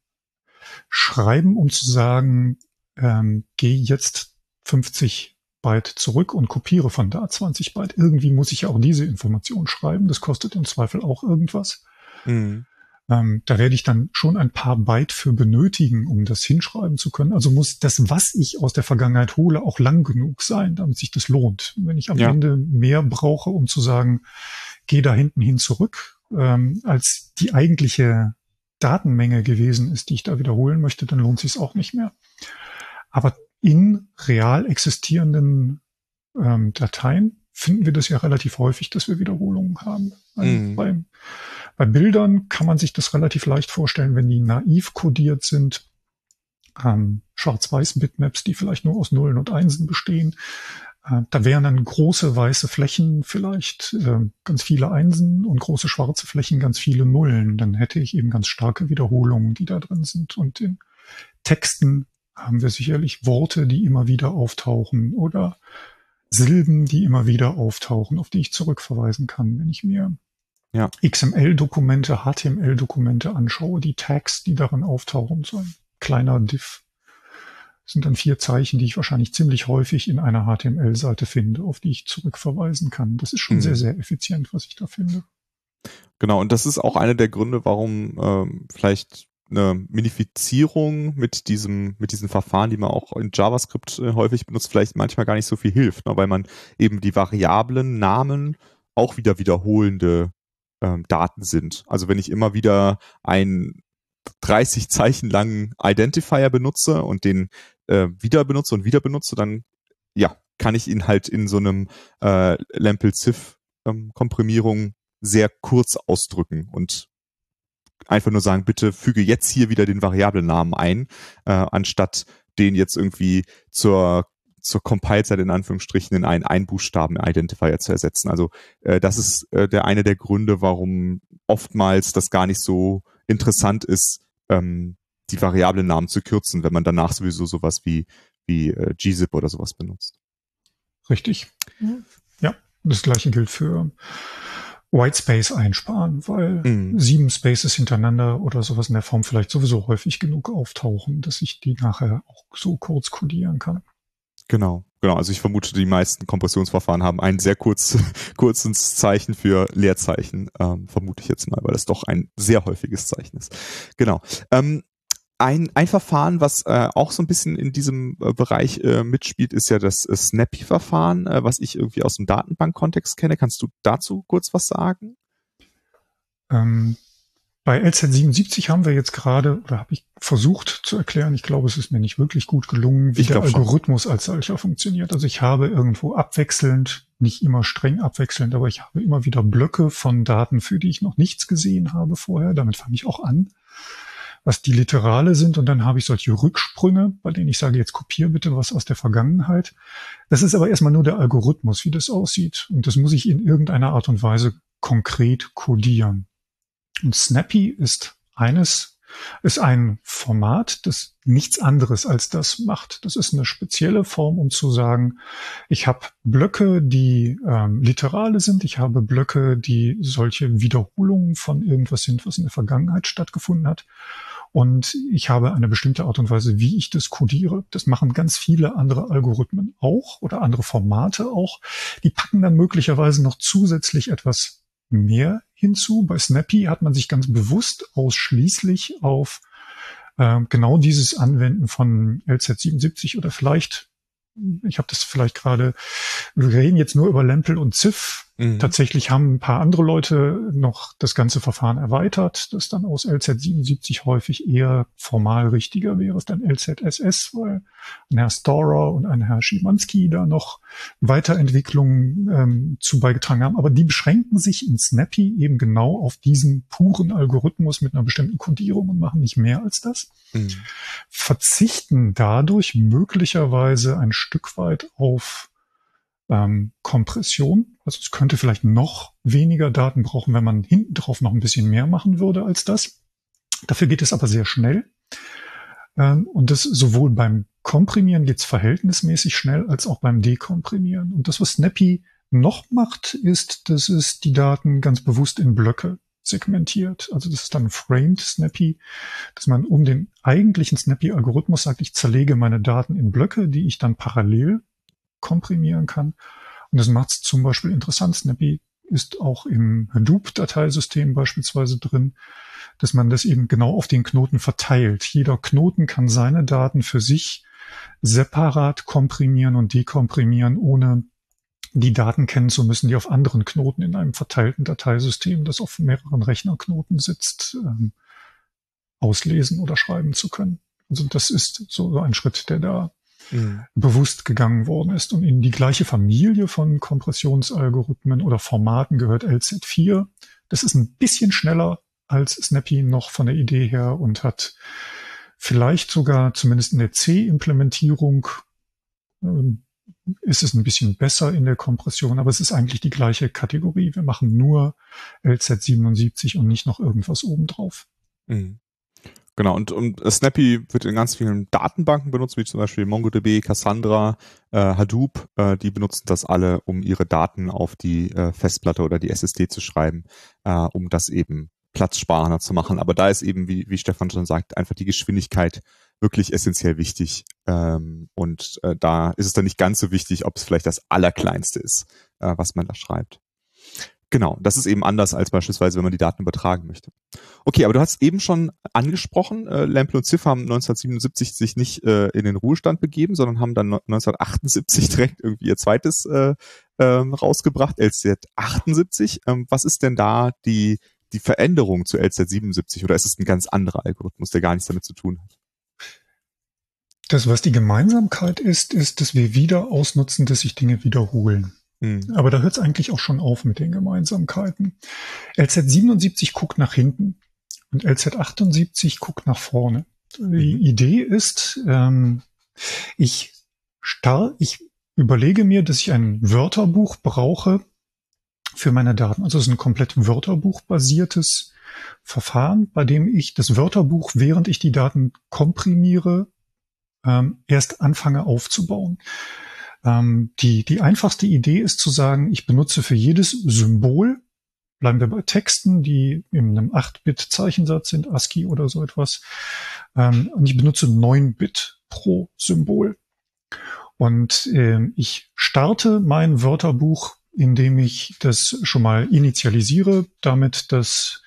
schreiben, um zu sagen, ähm, geh jetzt 50 Byte zurück und kopiere von da 20 Byte. Irgendwie muss ich ja auch diese Information schreiben. Das kostet im Zweifel auch irgendwas. Mhm. Ähm, da werde ich dann schon ein paar Byte für benötigen, um das hinschreiben zu können. Also muss das, was ich aus der Vergangenheit hole, auch lang genug sein, damit sich das lohnt. Wenn ich am ja. Ende mehr brauche, um zu sagen, geh da hinten hin zurück, ähm, als die eigentliche Datenmenge gewesen ist, die ich da wiederholen möchte, dann lohnt sich es auch nicht mehr. Aber in real existierenden ähm, Dateien finden wir das ja relativ häufig, dass wir Wiederholungen haben. Also mm. bei, bei Bildern kann man sich das relativ leicht vorstellen, wenn die naiv kodiert sind. Ähm, Schwarz-Weiß-Bitmaps, die vielleicht nur aus Nullen und Einsen bestehen. Äh, da wären dann große weiße Flächen vielleicht äh, ganz viele Einsen und große schwarze Flächen ganz viele Nullen. Dann hätte ich eben ganz starke Wiederholungen, die da drin sind. Und in Texten haben wir sicherlich Worte, die immer wieder auftauchen oder Silben, die immer wieder auftauchen, auf die ich zurückverweisen kann, wenn ich mir ja. XML-Dokumente, HTML-Dokumente anschaue, die Tags, die darin auftauchen, so ein kleiner Diff sind dann vier Zeichen, die ich wahrscheinlich ziemlich häufig in einer HTML-Seite finde, auf die ich zurückverweisen kann. Das ist schon mhm. sehr, sehr effizient, was ich da finde. Genau, und das ist auch einer der Gründe, warum ähm, vielleicht eine Minifizierung mit diesem, mit diesen Verfahren, die man auch in JavaScript äh, häufig benutzt, vielleicht manchmal gar nicht so viel hilft, ne, weil man eben die Variablen, Namen auch wieder wiederholende ähm, Daten sind. Also wenn ich immer wieder ein 30 Zeichen langen Identifier benutze und den äh, wieder benutze und wieder benutze, dann ja, kann ich ihn halt in so einem äh, Lampel-Ziff ähm, sehr kurz ausdrücken und einfach nur sagen, bitte füge jetzt hier wieder den Variablennamen ein, äh, anstatt den jetzt irgendwie zur zur Compile-Zeit in Anführungsstrichen in einen Einbuchstaben-Identifier zu ersetzen. Also äh, das ist äh, der eine der Gründe, warum oftmals das gar nicht so interessant ist, ähm, die Variablennamen zu kürzen, wenn man danach sowieso sowas wie wie äh, gzip oder sowas benutzt. Richtig. Ja, das gleiche gilt für Whitespace einsparen, weil mhm. sieben Spaces hintereinander oder sowas in der Form vielleicht sowieso häufig genug auftauchen, dass ich die nachher auch so kurz codieren kann. Genau, genau. Also ich vermute, die meisten Kompressionsverfahren haben ein sehr kurz, [laughs] kurzes Zeichen für Leerzeichen, ähm, vermute ich jetzt mal, weil das doch ein sehr häufiges Zeichen ist. Genau. Ähm, ein, ein Verfahren, was äh, auch so ein bisschen in diesem äh, Bereich äh, mitspielt, ist ja das äh, Snappy-Verfahren, äh, was ich irgendwie aus dem Datenbank-Kontext kenne. Kannst du dazu kurz was sagen? Ähm, bei LZ77 haben wir jetzt gerade, oder habe ich versucht zu erklären, ich glaube, es ist mir nicht wirklich gut gelungen, wie ich der Algorithmus schon. als solcher funktioniert. Also ich habe irgendwo abwechselnd, nicht immer streng abwechselnd, aber ich habe immer wieder Blöcke von Daten, für die ich noch nichts gesehen habe vorher. Damit fange ich auch an was die Literale sind und dann habe ich solche Rücksprünge, bei denen ich sage, jetzt kopiere bitte was aus der Vergangenheit. Das ist aber erstmal nur der Algorithmus, wie das aussieht. Und das muss ich in irgendeiner Art und Weise konkret codieren. Und Snappy ist eines, ist ein Format, das nichts anderes als das macht. Das ist eine spezielle Form, um zu sagen, ich habe Blöcke, die ähm, literale sind, ich habe Blöcke, die solche Wiederholungen von irgendwas sind, was in der Vergangenheit stattgefunden hat. Und ich habe eine bestimmte Art und Weise, wie ich das codiere. Das machen ganz viele andere Algorithmen auch oder andere Formate auch. Die packen dann möglicherweise noch zusätzlich etwas mehr hinzu. Bei Snappy hat man sich ganz bewusst ausschließlich auf äh, genau dieses Anwenden von LZ77 oder vielleicht ich habe das vielleicht gerade, wir reden jetzt nur über Lempel und Ziff. Mhm. Tatsächlich haben ein paar andere Leute noch das ganze Verfahren erweitert, das dann aus LZ77 häufig eher formal richtiger wäre es dann LZSS, weil ein Herr Storer und ein Herr Schimanski da noch Weiterentwicklungen ähm, zu beigetragen haben. Aber die beschränken sich in Snappy eben genau auf diesen puren Algorithmus mit einer bestimmten Codierung und machen nicht mehr als das. Mhm. Verzichten dadurch möglicherweise ein Stück weit auf ähm, Kompression. Also es könnte vielleicht noch weniger Daten brauchen, wenn man hinten drauf noch ein bisschen mehr machen würde als das. Dafür geht es aber sehr schnell. Ähm, und das sowohl beim Komprimieren geht es verhältnismäßig schnell als auch beim Dekomprimieren. Und das, was Snappy noch macht, ist, dass es die Daten ganz bewusst in Blöcke segmentiert. Also das ist dann Framed Snappy, dass man um den eigentlichen Snappy-Algorithmus sagt, ich zerlege meine Daten in Blöcke, die ich dann parallel komprimieren kann. Und das macht es zum Beispiel interessant. Snappy ist auch im Hadoop-Dateisystem beispielsweise drin, dass man das eben genau auf den Knoten verteilt. Jeder Knoten kann seine Daten für sich separat komprimieren und dekomprimieren, ohne die Daten kennen zu müssen, die auf anderen Knoten in einem verteilten Dateisystem, das auf mehreren Rechnerknoten sitzt, ähm, auslesen oder schreiben zu können. Also das ist so ein Schritt, der da mhm. bewusst gegangen worden ist. Und in die gleiche Familie von Kompressionsalgorithmen oder Formaten gehört LZ4. Das ist ein bisschen schneller als Snappy noch von der Idee her und hat vielleicht sogar zumindest in der C-Implementierung ähm, ist es ein bisschen besser in der Kompression, aber es ist eigentlich die gleiche Kategorie. Wir machen nur LZ77 und nicht noch irgendwas obendrauf. Mhm. Genau, und, und Snappy wird in ganz vielen Datenbanken benutzt, wie zum Beispiel MongoDB, Cassandra, äh, Hadoop. Äh, die benutzen das alle, um ihre Daten auf die äh, Festplatte oder die SSD zu schreiben, äh, um das eben platzsparender zu machen. Aber da ist eben, wie, wie Stefan schon sagt, einfach die Geschwindigkeit wirklich essentiell wichtig. Ähm, und äh, da ist es dann nicht ganz so wichtig, ob es vielleicht das Allerkleinste ist, äh, was man da schreibt. Genau, das ist eben anders als beispielsweise, wenn man die Daten übertragen möchte. Okay, aber du hast eben schon angesprochen, äh, Lample und Ziff haben 1977 sich nicht äh, in den Ruhestand begeben, sondern haben dann 1978 [laughs] direkt irgendwie ihr zweites äh, äh, rausgebracht, LZ78. Ähm, was ist denn da die, die Veränderung zu LZ77 oder ist es ein ganz anderer Algorithmus, der gar nichts damit zu tun hat? Das, was die Gemeinsamkeit ist, ist, dass wir wieder ausnutzen, dass sich Dinge wiederholen. Mhm. Aber da hört es eigentlich auch schon auf mit den Gemeinsamkeiten. LZ77 guckt nach hinten und LZ78 guckt nach vorne. Die mhm. Idee ist, ähm, ich, star ich überlege mir, dass ich ein Wörterbuch brauche für meine Daten. Also es ist ein komplett Wörterbuch-basiertes Verfahren, bei dem ich das Wörterbuch, während ich die Daten komprimiere, ähm, erst anfange aufzubauen. Ähm, die, die einfachste Idee ist zu sagen, ich benutze für jedes Symbol, bleiben wir bei Texten, die in einem 8-Bit-Zeichensatz sind, ASCII oder so etwas, ähm, und ich benutze 9 Bit pro Symbol. Und äh, ich starte mein Wörterbuch, indem ich das schon mal initialisiere, damit dass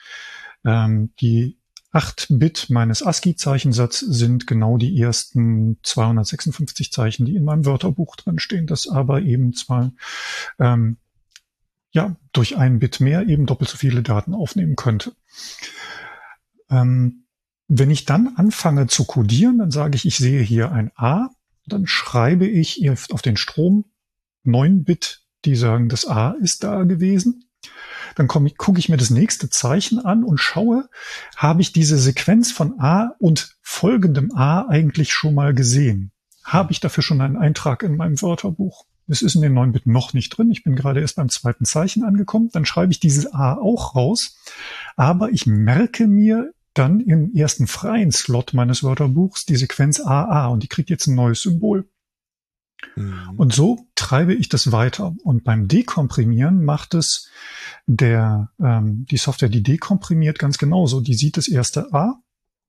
ähm, die 8 Bit meines ASCII-Zeichensatzes sind genau die ersten 256 Zeichen, die in meinem Wörterbuch drin stehen, das aber eben zwar ähm, ja durch ein Bit mehr eben doppelt so viele Daten aufnehmen könnte. Ähm, wenn ich dann anfange zu codieren, dann sage ich, ich sehe hier ein A, dann schreibe ich auf den Strom 9 Bit, die sagen, das A ist da gewesen. Dann gucke ich mir das nächste Zeichen an und schaue, habe ich diese Sequenz von A und folgendem A eigentlich schon mal gesehen? Habe ich dafür schon einen Eintrag in meinem Wörterbuch? Das ist in den 9 Bit noch nicht drin. Ich bin gerade erst beim zweiten Zeichen angekommen. Dann schreibe ich dieses A auch raus. Aber ich merke mir dann im ersten freien Slot meines Wörterbuchs die Sequenz AA und die kriegt jetzt ein neues Symbol. Mhm. Und so treibe ich das weiter. Und beim Dekomprimieren macht es der, ähm, die Software, die dekomprimiert, ganz genauso. Die sieht das erste A,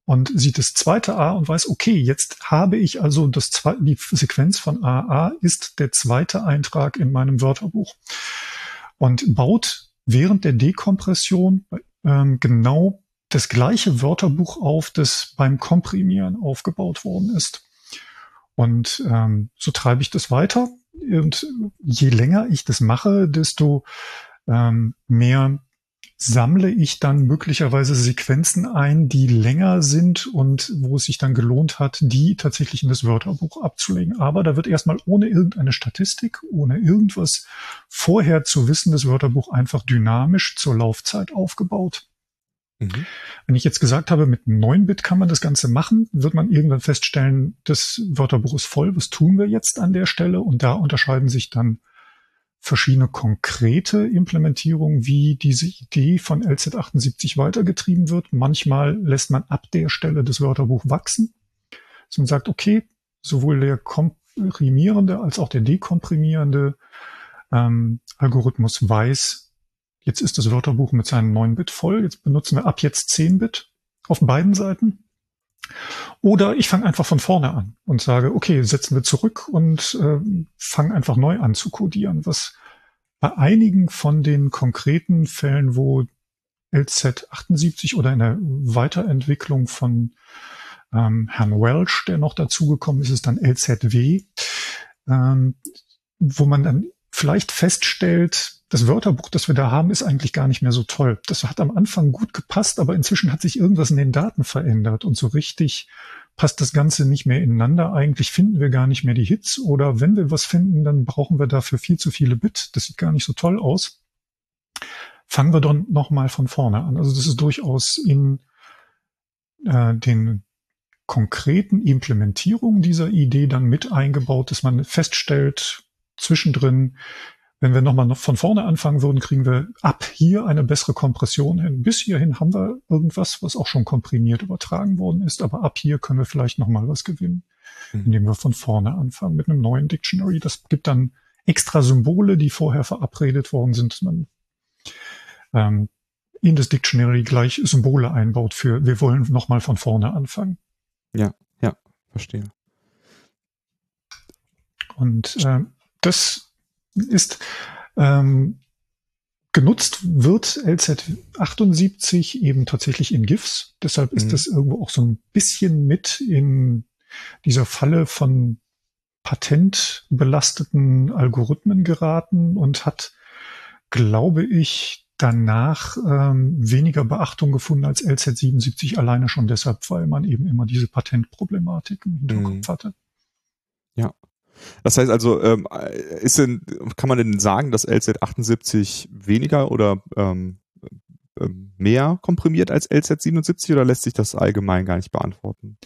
und sieht das zweite A und weiß, okay, jetzt habe ich also das zweite, die Sequenz von AA ist der zweite Eintrag in meinem Wörterbuch und baut während der Dekompression ähm, genau das gleiche Wörterbuch auf, das beim Komprimieren aufgebaut worden ist. Und ähm, so treibe ich das weiter. Und je länger ich das mache, desto ähm, mehr sammle ich dann möglicherweise Sequenzen ein, die länger sind und wo es sich dann gelohnt hat, die tatsächlich in das Wörterbuch abzulegen. Aber da wird erstmal ohne irgendeine Statistik, ohne irgendwas vorher zu wissen, das Wörterbuch einfach dynamisch zur Laufzeit aufgebaut. Mhm. Wenn ich jetzt gesagt habe, mit 9-Bit kann man das Ganze machen, wird man irgendwann feststellen, das Wörterbuch ist voll. Was tun wir jetzt an der Stelle? Und da unterscheiden sich dann verschiedene konkrete Implementierungen, wie diese Idee von LZ78 weitergetrieben wird. Manchmal lässt man ab der Stelle das Wörterbuch wachsen. dass man sagt, okay, sowohl der komprimierende als auch der dekomprimierende ähm, Algorithmus weiß, jetzt ist das Wörterbuch mit seinen 9 Bit voll, jetzt benutzen wir ab jetzt 10 Bit auf beiden Seiten. Oder ich fange einfach von vorne an und sage, okay, setzen wir zurück und äh, fange einfach neu an zu codieren, was bei einigen von den konkreten Fällen, wo LZ78 oder in der Weiterentwicklung von ähm, Herrn Welch, der noch dazugekommen ist, ist dann LZW, ähm, wo man dann vielleicht feststellt, das Wörterbuch, das wir da haben, ist eigentlich gar nicht mehr so toll. Das hat am Anfang gut gepasst, aber inzwischen hat sich irgendwas in den Daten verändert und so richtig passt das Ganze nicht mehr ineinander. Eigentlich finden wir gar nicht mehr die Hits oder wenn wir was finden, dann brauchen wir dafür viel zu viele Bit. Das sieht gar nicht so toll aus. Fangen wir dann nochmal von vorne an. Also das ist durchaus in äh, den konkreten Implementierungen dieser Idee dann mit eingebaut, dass man feststellt, zwischendrin, wenn wir nochmal von vorne anfangen würden, kriegen wir ab hier eine bessere Kompression hin. Bis hierhin haben wir irgendwas, was auch schon komprimiert übertragen worden ist, aber ab hier können wir vielleicht nochmal was gewinnen, mhm. indem wir von vorne anfangen mit einem neuen Dictionary. Das gibt dann extra Symbole, die vorher verabredet worden sind, dass man ähm, in das Dictionary gleich Symbole einbaut für wir wollen nochmal von vorne anfangen. Ja, ja, verstehe. Und äh, das ist ähm, genutzt wird LZ78 eben tatsächlich in GIFs. Deshalb ist mhm. das irgendwo auch so ein bisschen mit in dieser Falle von patentbelasteten Algorithmen geraten und hat, glaube ich, danach ähm, weniger Beachtung gefunden als LZ77 alleine schon deshalb, weil man eben immer diese Patentproblematik im Hinterkopf mhm. hatte. Ja, das heißt also, ähm, ist denn, kann man denn sagen, dass LZ78 weniger oder ähm, äh, mehr komprimiert als LZ77 oder lässt sich das allgemein gar nicht beantworten?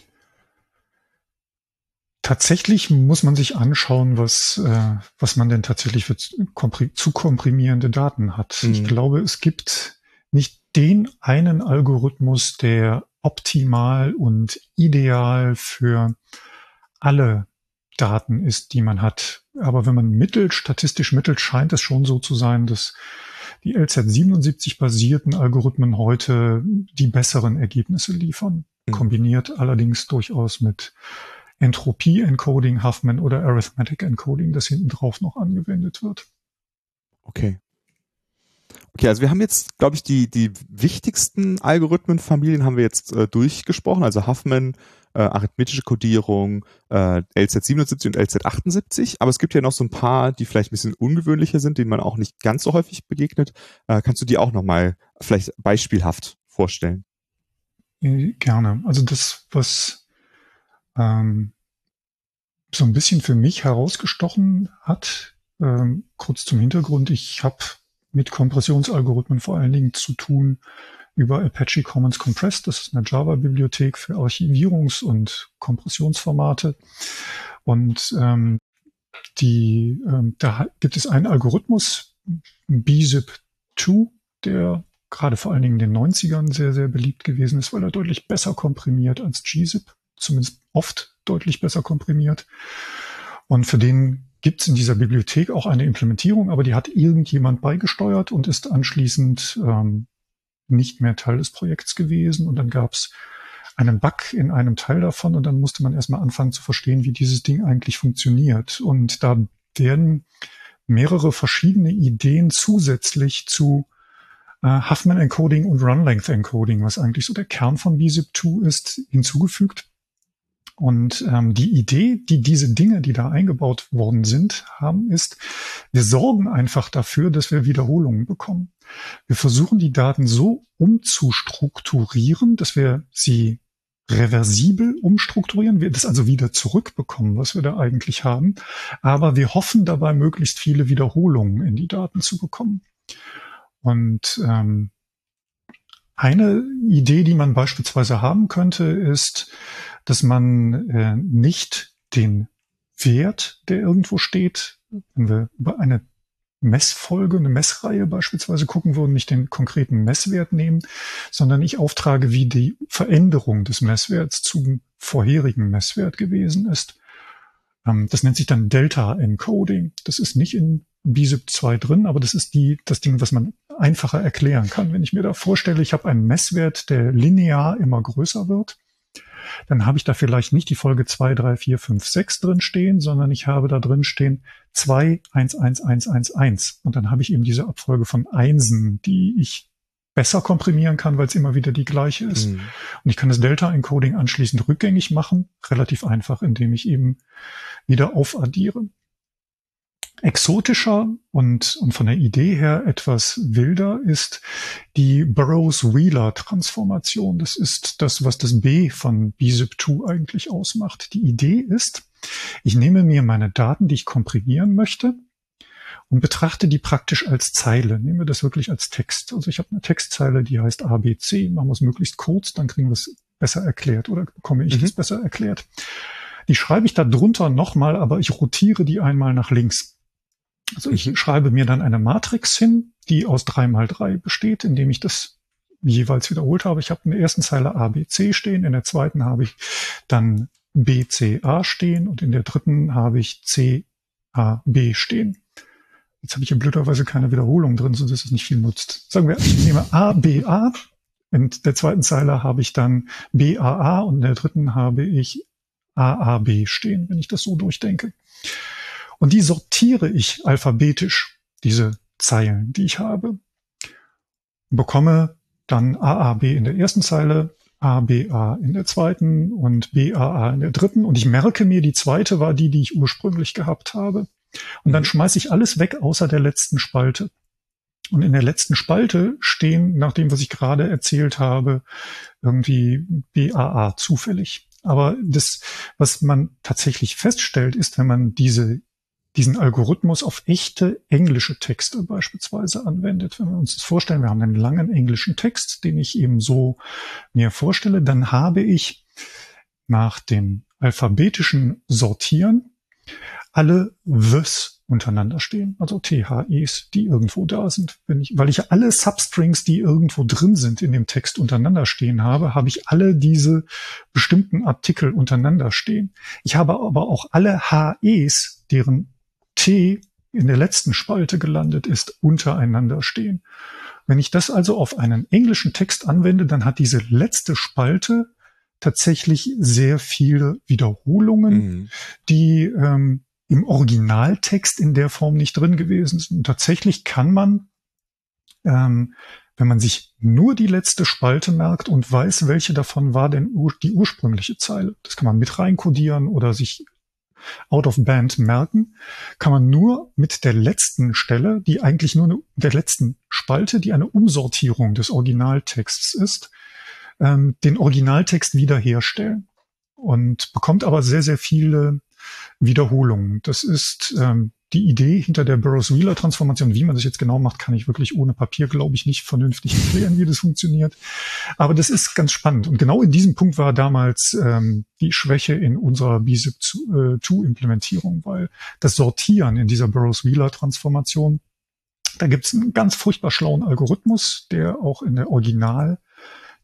Tatsächlich muss man sich anschauen, was, äh, was man denn tatsächlich für zu komprimierende Daten hat. Mhm. Ich glaube, es gibt nicht den einen Algorithmus, der optimal und ideal für alle Daten ist, die man hat. Aber wenn man mittelt, statistisch mittelt, scheint es schon so zu sein, dass die LZ77 basierten Algorithmen heute die besseren Ergebnisse liefern. Mhm. Kombiniert allerdings durchaus mit Entropie-Encoding, Huffman oder Arithmetic Encoding, das hinten drauf noch angewendet wird. Okay. Okay, also wir haben jetzt, glaube ich, die, die wichtigsten Algorithmenfamilien haben wir jetzt äh, durchgesprochen, also Huffman, äh, arithmetische Codierung, äh, LZ77 und LZ78, aber es gibt ja noch so ein paar, die vielleicht ein bisschen ungewöhnlicher sind, denen man auch nicht ganz so häufig begegnet. Äh, kannst du die auch nochmal vielleicht beispielhaft vorstellen? Gerne. Also das, was ähm, so ein bisschen für mich herausgestochen hat, ähm, kurz zum Hintergrund, ich habe mit Kompressionsalgorithmen vor allen Dingen zu tun über Apache Commons Compressed. Das ist eine Java-Bibliothek für Archivierungs- und Kompressionsformate. Und ähm, die, ähm, da gibt es einen Algorithmus, BZIP2, der gerade vor allen Dingen in den 90ern sehr, sehr beliebt gewesen ist, weil er deutlich besser komprimiert als gzip, zumindest oft deutlich besser komprimiert. Und für den gibt es in dieser Bibliothek auch eine Implementierung, aber die hat irgendjemand beigesteuert und ist anschließend ähm, nicht mehr Teil des Projekts gewesen. Und dann gab es einen Bug in einem Teil davon und dann musste man erstmal anfangen zu verstehen, wie dieses Ding eigentlich funktioniert. Und da werden mehrere verschiedene Ideen zusätzlich zu äh, Huffman Encoding und Run Length Encoding, was eigentlich so der Kern von BZIP2 ist, hinzugefügt. Und ähm, die Idee, die diese Dinge, die da eingebaut worden sind, haben, ist, wir sorgen einfach dafür, dass wir Wiederholungen bekommen. Wir versuchen die Daten so umzustrukturieren, dass wir sie reversibel umstrukturieren, wir das also wieder zurückbekommen, was wir da eigentlich haben. Aber wir hoffen dabei, möglichst viele Wiederholungen in die Daten zu bekommen. Und ähm, eine Idee, die man beispielsweise haben könnte, ist, dass man äh, nicht den Wert, der irgendwo steht, wenn wir über eine Messfolge, eine Messreihe beispielsweise gucken würden, nicht den konkreten Messwert nehmen, sondern ich auftrage, wie die Veränderung des Messwerts zum vorherigen Messwert gewesen ist. Ähm, das nennt sich dann Delta Encoding. Das ist nicht in BZIP 2 drin, aber das ist die, das Ding, was man einfacher erklären kann. Wenn ich mir da vorstelle, ich habe einen Messwert, der linear immer größer wird, dann habe ich da vielleicht nicht die Folge 2, 3, 4, 5, 6 drin stehen, sondern ich habe da drin stehen 2, 1, 1, 1, 1, 1. Und dann habe ich eben diese Abfolge von Einsen, die ich besser komprimieren kann, weil es immer wieder die gleiche ist. Mhm. Und ich kann das Delta-Encoding anschließend rückgängig machen, relativ einfach, indem ich eben wieder aufaddiere exotischer und, und von der Idee her etwas wilder ist die Burroughs-Wheeler-Transformation. Das ist das, was das B von BZIP2 eigentlich ausmacht. Die Idee ist, ich nehme mir meine Daten, die ich komprimieren möchte, und betrachte die praktisch als Zeile, nehme das wirklich als Text. Also ich habe eine Textzeile, die heißt ABC, machen wir es möglichst kurz, dann kriegen wir es besser erklärt oder bekomme ich mhm. es besser erklärt. Die schreibe ich da drunter nochmal, aber ich rotiere die einmal nach links. Also ich schreibe mir dann eine Matrix hin, die aus drei mal drei besteht, indem ich das jeweils wiederholt habe. Ich habe in der ersten Zeile A, B, C stehen, in der zweiten habe ich dann B, C, A stehen und in der dritten habe ich C, A, B stehen. Jetzt habe ich in blöderweise keine Wiederholung drin, so dass es nicht viel nutzt. Sagen wir, ich nehme A, B, A. In der zweiten Zeile habe ich dann B, A, A und in der dritten habe ich A, A, B stehen, wenn ich das so durchdenke. Und die sortiere ich alphabetisch, diese Zeilen, die ich habe. Bekomme dann AAB in der ersten Zeile, ABA in der zweiten und BAA in der dritten. Und ich merke mir, die zweite war die, die ich ursprünglich gehabt habe. Und dann mhm. schmeiße ich alles weg außer der letzten Spalte. Und in der letzten Spalte stehen, nach dem, was ich gerade erzählt habe, irgendwie BAA zufällig. Aber das, was man tatsächlich feststellt, ist, wenn man diese diesen Algorithmus auf echte englische Texte beispielsweise anwendet. Wenn wir uns das vorstellen, wir haben einen langen englischen Text, den ich eben so mir vorstelle, dann habe ich nach dem alphabetischen Sortieren alle Ths untereinander stehen, also THEs, die irgendwo da sind. Wenn ich, weil ich alle Substrings, die irgendwo drin sind in dem Text untereinander stehen habe, habe ich alle diese bestimmten Artikel untereinander stehen. Ich habe aber auch alle HEs, deren T in der letzten Spalte gelandet ist, untereinander stehen. Wenn ich das also auf einen englischen Text anwende, dann hat diese letzte Spalte tatsächlich sehr viele Wiederholungen, mhm. die ähm, im Originaltext in der Form nicht drin gewesen sind. Und tatsächlich kann man, ähm, wenn man sich nur die letzte Spalte merkt und weiß, welche davon war denn ur die ursprüngliche Zeile, das kann man mit reinkodieren oder sich out of band merken, kann man nur mit der letzten Stelle, die eigentlich nur eine, der letzten Spalte, die eine Umsortierung des Originaltexts ist, ähm, den Originaltext wiederherstellen und bekommt aber sehr, sehr viele Wiederholungen. Das ist ähm, die Idee hinter der Burroughs-Wheeler-Transformation, wie man das jetzt genau macht, kann ich wirklich ohne Papier, glaube ich, nicht vernünftig erklären, wie das funktioniert. Aber das ist ganz spannend. Und genau in diesem Punkt war damals ähm, die Schwäche in unserer BZIP-2-Implementierung, weil das Sortieren in dieser Burroughs-Wheeler-Transformation, da gibt es einen ganz furchtbar schlauen Algorithmus, der auch in der Original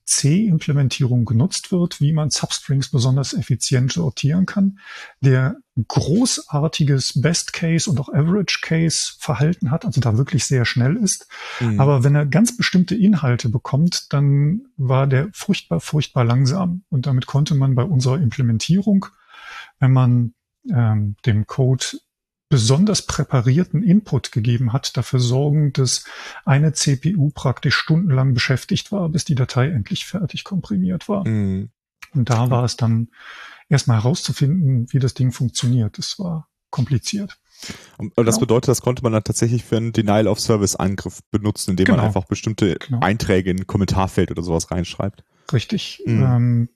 C-Implementierung genutzt wird, wie man Substrings besonders effizient sortieren kann, der großartiges Best Case und auch Average Case Verhalten hat, also da wirklich sehr schnell ist. Mhm. Aber wenn er ganz bestimmte Inhalte bekommt, dann war der furchtbar, furchtbar langsam. Und damit konnte man bei unserer Implementierung, wenn man ähm, dem Code besonders präparierten Input gegeben hat, dafür sorgen, dass eine CPU praktisch stundenlang beschäftigt war, bis die Datei endlich fertig komprimiert war. Mhm. Und da war es dann erstmal herauszufinden, wie das Ding funktioniert. Das war kompliziert. Und das genau. bedeutet, das konnte man dann tatsächlich für einen Denial-of-Service-Angriff benutzen, indem genau. man einfach bestimmte genau. Einträge in ein Kommentarfeld oder sowas reinschreibt. Richtig. Mhm. Ähm,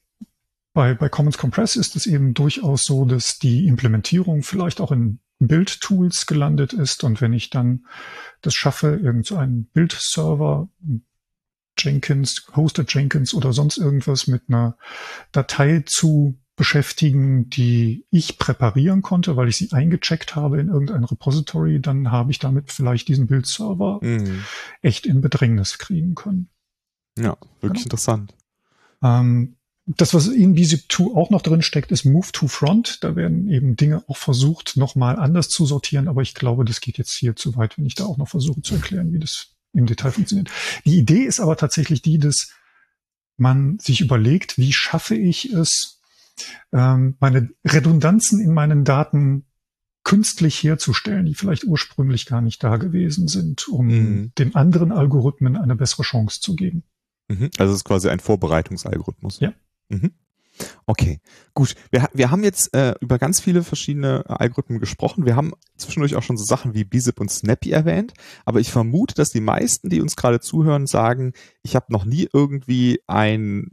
bei, bei Commons Compress ist es eben durchaus so, dass die Implementierung vielleicht auch in Build-Tools gelandet ist. Und wenn ich dann das schaffe, irgendeinen Build-Server, Jenkins, Hosted Jenkins oder sonst irgendwas mit einer Datei zu beschäftigen, die ich präparieren konnte, weil ich sie eingecheckt habe in irgendein Repository, dann habe ich damit vielleicht diesen Build-Server mhm. echt in Bedrängnis kriegen können. Ja, wirklich genau. interessant. Ähm, das, was in BZIP 2 auch noch drin steckt, ist Move to Front. Da werden eben Dinge auch versucht, nochmal anders zu sortieren. Aber ich glaube, das geht jetzt hier zu weit, wenn ich da auch noch versuche zu erklären, wie das im Detail funktioniert. Die Idee ist aber tatsächlich die, dass man sich überlegt, wie schaffe ich es, ähm, meine Redundanzen in meinen Daten künstlich herzustellen, die vielleicht ursprünglich gar nicht da gewesen sind, um mhm. den anderen Algorithmen eine bessere Chance zu geben. Mhm. Also es ist quasi ein Vorbereitungsalgorithmus. Ja. Mhm. Okay, gut. Wir, wir haben jetzt äh, über ganz viele verschiedene Algorithmen gesprochen. Wir haben zwischendurch auch schon so Sachen wie BZIP und Snappy erwähnt. Aber ich vermute, dass die meisten, die uns gerade zuhören, sagen, ich habe noch nie irgendwie ein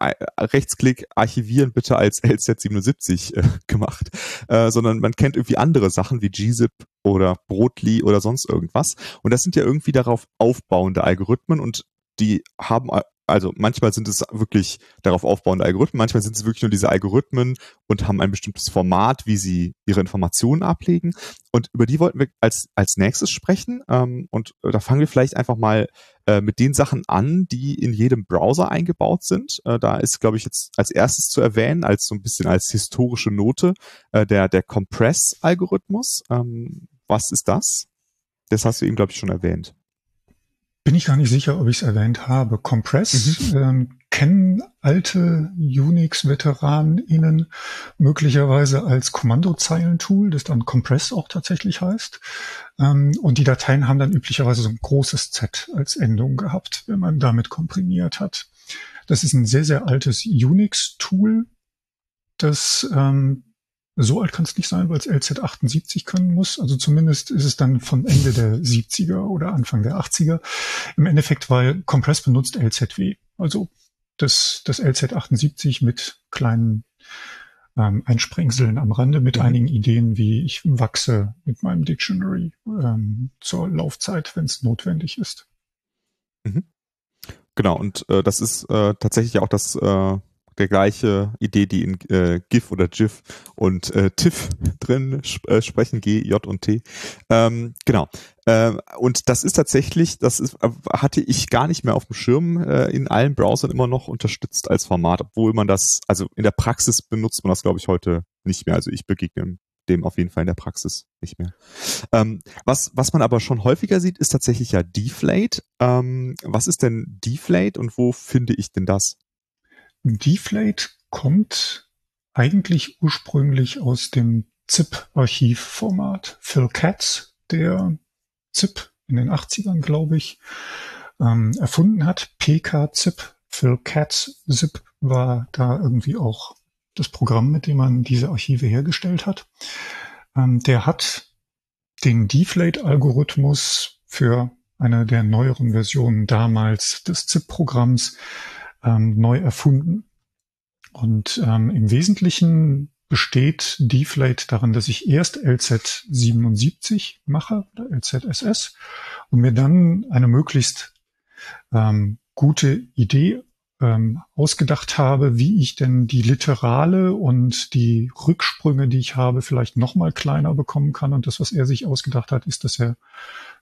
äh, Rechtsklick archivieren bitte als LZ77 äh, gemacht, äh, sondern man kennt irgendwie andere Sachen wie gzip oder Brotli oder sonst irgendwas. Und das sind ja irgendwie darauf aufbauende Algorithmen und die haben also manchmal sind es wirklich darauf aufbauende Algorithmen, manchmal sind es wirklich nur diese Algorithmen und haben ein bestimmtes Format, wie sie ihre Informationen ablegen. Und über die wollten wir als, als nächstes sprechen. Ähm, und da fangen wir vielleicht einfach mal äh, mit den Sachen an, die in jedem Browser eingebaut sind. Äh, da ist, glaube ich, jetzt als erstes zu erwähnen, als so ein bisschen als historische Note, äh, der, der Compress-Algorithmus. Ähm, was ist das? Das hast du eben, glaube ich, schon erwähnt. Bin ich gar nicht sicher, ob ich es erwähnt habe. Compress mhm. ähm, kennen alte Unix-VeteranInnen möglicherweise als Kommandozeilentool, das dann Compress auch tatsächlich heißt. Ähm, und die Dateien haben dann üblicherweise so ein großes Z als Endung gehabt, wenn man damit komprimiert hat. Das ist ein sehr, sehr altes Unix-Tool, das ähm, so alt kann es nicht sein, weil es LZ78 können muss. Also zumindest ist es dann von Ende der 70er oder Anfang der 80er. Im Endeffekt, weil Compress benutzt LZW. Also das, das LZ78 mit kleinen ähm, Einsprengseln am Rande, mit mhm. einigen Ideen, wie ich wachse mit meinem Dictionary ähm, zur Laufzeit, wenn es notwendig ist. Mhm. Genau, und äh, das ist äh, tatsächlich auch das äh, der gleiche Idee, die in äh, GIF oder GIF und äh, TIFF drin sp äh, sprechen, G, J und T. Ähm, genau. Äh, und das ist tatsächlich, das ist, hatte ich gar nicht mehr auf dem Schirm äh, in allen Browsern immer noch unterstützt als Format, obwohl man das, also in der Praxis benutzt man das, glaube ich, heute nicht mehr. Also ich begegne dem auf jeden Fall in der Praxis nicht mehr. Ähm, was, was man aber schon häufiger sieht, ist tatsächlich ja Deflate. Ähm, was ist denn Deflate und wo finde ich denn das? Deflate kommt eigentlich ursprünglich aus dem ZIP-Archivformat. Phil Katz, der ZIP in den 80ern, glaube ich, ähm, erfunden hat. PK-ZIP, Phil Katz ZIP war da irgendwie auch das Programm, mit dem man diese Archive hergestellt hat. Ähm, der hat den Deflate-Algorithmus für eine der neueren Versionen damals des ZIP-Programms ähm, neu erfunden. Und ähm, im Wesentlichen besteht Deflate darin, dass ich erst LZ77 mache oder LZSS und mir dann eine möglichst ähm, gute Idee ähm, ausgedacht habe, wie ich denn die Literale und die Rücksprünge, die ich habe, vielleicht noch mal kleiner bekommen kann. Und das, was er sich ausgedacht hat, ist, dass er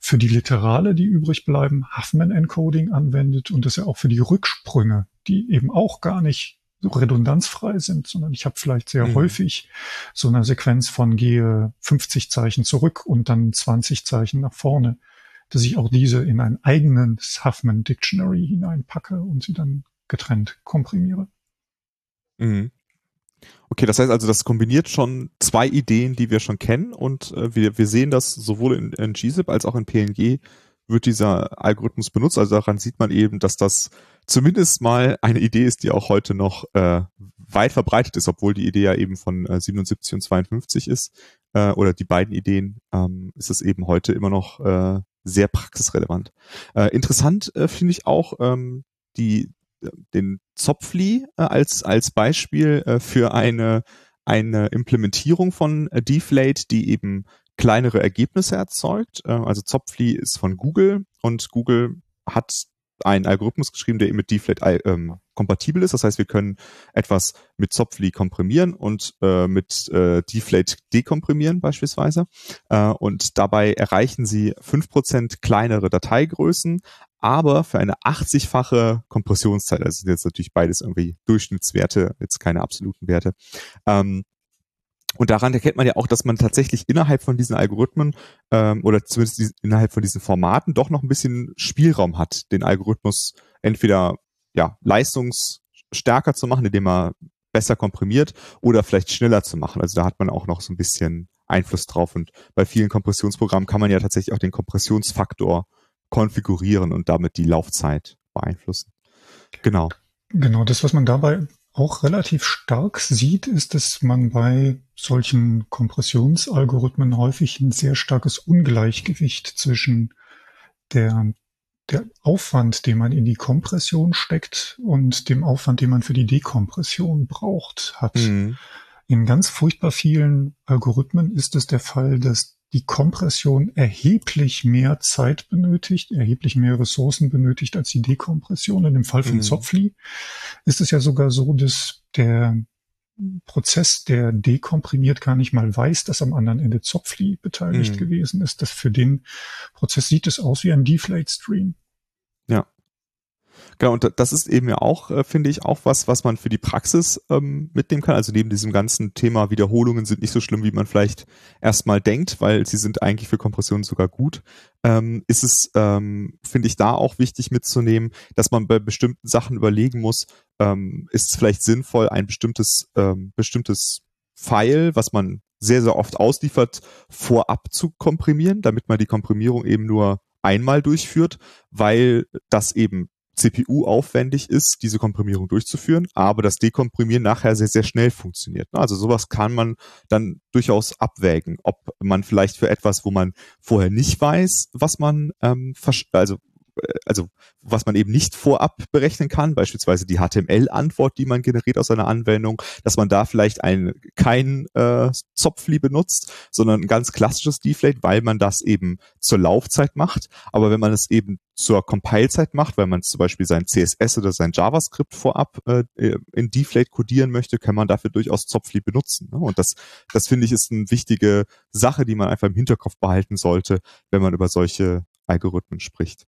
für die Literale, die übrig bleiben, Huffman Encoding anwendet und dass er auch für die Rücksprünge, die eben auch gar nicht so redundanzfrei sind, sondern ich habe vielleicht sehr mhm. häufig so eine Sequenz von gehe 50 Zeichen zurück und dann 20 Zeichen nach vorne, dass ich auch diese in ein eigenes Huffman Dictionary hineinpacke und sie dann getrennt komprimiere. Mhm. Okay, das heißt also, das kombiniert schon zwei Ideen, die wir schon kennen und äh, wir, wir sehen das sowohl in, in GZIP als auch in PNG wird dieser Algorithmus benutzt. Also daran sieht man eben, dass das zumindest mal eine Idee ist, die auch heute noch äh, weit verbreitet ist, obwohl die Idee ja eben von äh, 77 und 52 ist, äh, oder die beiden Ideen, ähm, ist es eben heute immer noch äh, sehr praxisrelevant. Äh, interessant äh, finde ich auch ähm, die den Zopfli äh, als, als Beispiel äh, für eine, eine Implementierung von äh, Deflate, die eben kleinere Ergebnisse erzeugt. Also Zopfli ist von Google und Google hat einen Algorithmus geschrieben, der eben mit Deflate ähm, kompatibel ist. Das heißt, wir können etwas mit Zopfli komprimieren und äh, mit äh, Deflate dekomprimieren beispielsweise. Äh, und dabei erreichen sie fünf Prozent kleinere Dateigrößen, aber für eine 80-fache Kompressionszeit, also sind jetzt natürlich beides irgendwie Durchschnittswerte, jetzt keine absoluten Werte. Ähm, und daran erkennt man ja auch, dass man tatsächlich innerhalb von diesen Algorithmen ähm, oder zumindest innerhalb von diesen Formaten doch noch ein bisschen Spielraum hat, den Algorithmus entweder ja leistungsstärker zu machen, indem er besser komprimiert oder vielleicht schneller zu machen. Also da hat man auch noch so ein bisschen Einfluss drauf. Und bei vielen Kompressionsprogrammen kann man ja tatsächlich auch den Kompressionsfaktor konfigurieren und damit die Laufzeit beeinflussen. Genau. Genau, das, was man dabei auch relativ stark sieht, ist, dass man bei solchen Kompressionsalgorithmen häufig ein sehr starkes Ungleichgewicht zwischen der, der Aufwand, den man in die Kompression steckt und dem Aufwand, den man für die Dekompression braucht, hat. Mhm. In ganz furchtbar vielen Algorithmen ist es der Fall, dass die Kompression erheblich mehr Zeit benötigt, erheblich mehr Ressourcen benötigt als die Dekompression. In dem Fall von mhm. Zopfli ist es ja sogar so, dass der Prozess, der dekomprimiert, gar nicht mal weiß, dass am anderen Ende Zopfli beteiligt mhm. gewesen ist. Das für den Prozess sieht es aus wie ein Deflate Stream. Genau, und das ist eben ja auch, äh, finde ich, auch was, was man für die Praxis ähm, mitnehmen kann. Also neben diesem ganzen Thema Wiederholungen sind nicht so schlimm, wie man vielleicht erstmal denkt, weil sie sind eigentlich für Kompressionen sogar gut. Ähm, ist es, ähm, finde ich, da auch wichtig mitzunehmen, dass man bei bestimmten Sachen überlegen muss, ähm, ist es vielleicht sinnvoll, ein bestimmtes, ähm, bestimmtes File, was man sehr, sehr oft ausliefert, vorab zu komprimieren, damit man die Komprimierung eben nur einmal durchführt, weil das eben CPU aufwendig ist, diese Komprimierung durchzuführen, aber das Dekomprimieren nachher sehr, sehr schnell funktioniert. Also sowas kann man dann durchaus abwägen, ob man vielleicht für etwas, wo man vorher nicht weiß, was man, ähm, also also was man eben nicht vorab berechnen kann, beispielsweise die HTML-Antwort, die man generiert aus einer Anwendung, dass man da vielleicht ein kein äh, Zopfli benutzt, sondern ein ganz klassisches Deflate, weil man das eben zur Laufzeit macht. Aber wenn man es eben zur Compile-Zeit macht, weil man zum Beispiel sein CSS oder sein JavaScript vorab äh, in Deflate codieren möchte, kann man dafür durchaus Zopfli benutzen. Ne? Und das, das finde ich ist eine wichtige Sache, die man einfach im Hinterkopf behalten sollte, wenn man über solche Algorithmen spricht.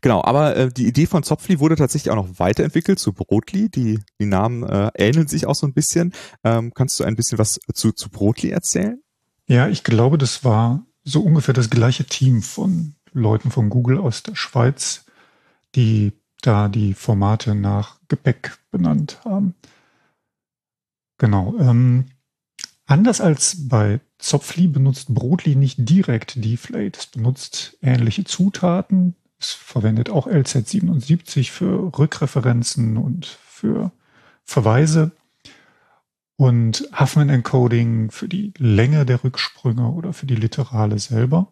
Genau, aber äh, die Idee von Zopfli wurde tatsächlich auch noch weiterentwickelt zu Brotli. Die, die Namen äh, ähneln sich auch so ein bisschen. Ähm, kannst du ein bisschen was zu, zu Brotli erzählen? Ja, ich glaube, das war so ungefähr das gleiche Team von Leuten von Google aus der Schweiz, die da die Formate nach Gepäck benannt haben. Genau. Ähm, anders als bei Zopfli benutzt Brotli nicht direkt Deflate. Es benutzt ähnliche Zutaten, es verwendet auch LZ77 für Rückreferenzen und für Verweise und Huffman Encoding für die Länge der Rücksprünge oder für die Literale selber.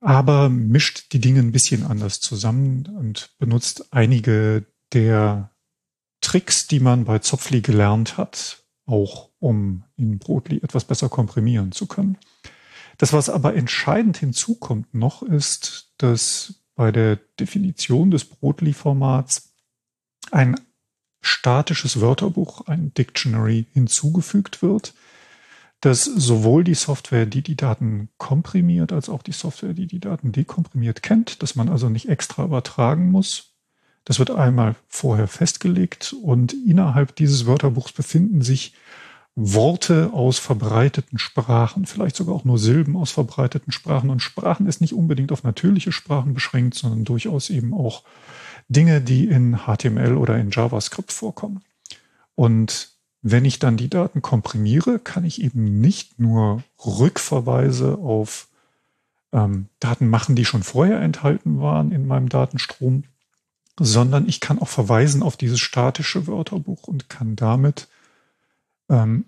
Aber mischt die Dinge ein bisschen anders zusammen und benutzt einige der Tricks, die man bei Zopfli gelernt hat, auch um in Brotli etwas besser komprimieren zu können. Das, was aber entscheidend hinzukommt noch, ist, dass bei der Definition des Brotli-Formats ein statisches Wörterbuch, ein Dictionary hinzugefügt wird, dass sowohl die Software, die die Daten komprimiert, als auch die Software, die die Daten dekomprimiert kennt, dass man also nicht extra übertragen muss. Das wird einmal vorher festgelegt und innerhalb dieses Wörterbuchs befinden sich Worte aus verbreiteten Sprachen, vielleicht sogar auch nur Silben aus verbreiteten Sprachen. Und Sprachen ist nicht unbedingt auf natürliche Sprachen beschränkt, sondern durchaus eben auch Dinge, die in HTML oder in JavaScript vorkommen. Und wenn ich dann die Daten komprimiere, kann ich eben nicht nur Rückverweise auf ähm, Daten machen, die schon vorher enthalten waren in meinem Datenstrom, sondern ich kann auch verweisen auf dieses statische Wörterbuch und kann damit ähm,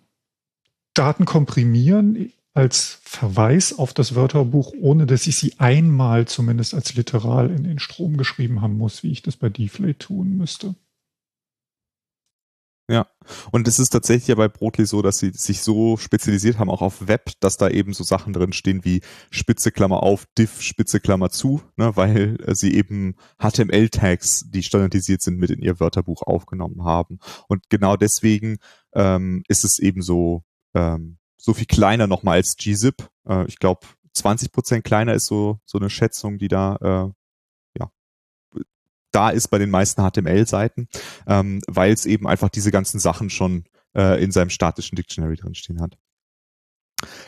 Daten komprimieren als Verweis auf das Wörterbuch, ohne dass ich sie einmal zumindest als literal in den Strom geschrieben haben muss, wie ich das bei Deflate tun müsste. Ja, und es ist tatsächlich ja bei Brotli so, dass sie sich so spezialisiert haben, auch auf Web, dass da eben so Sachen drin stehen wie Spitze Klammer auf, Diff, Spitze Klammer zu, ne, weil äh, sie eben HTML-Tags, die standardisiert sind, mit in ihr Wörterbuch aufgenommen haben. Und genau deswegen ähm, ist es eben so, ähm, so viel kleiner nochmal als gzip. Äh, ich glaube, 20 Prozent kleiner ist so, so eine Schätzung, die da äh, da ist bei den meisten HTML-Seiten, ähm, weil es eben einfach diese ganzen Sachen schon äh, in seinem statischen Dictionary drinstehen hat.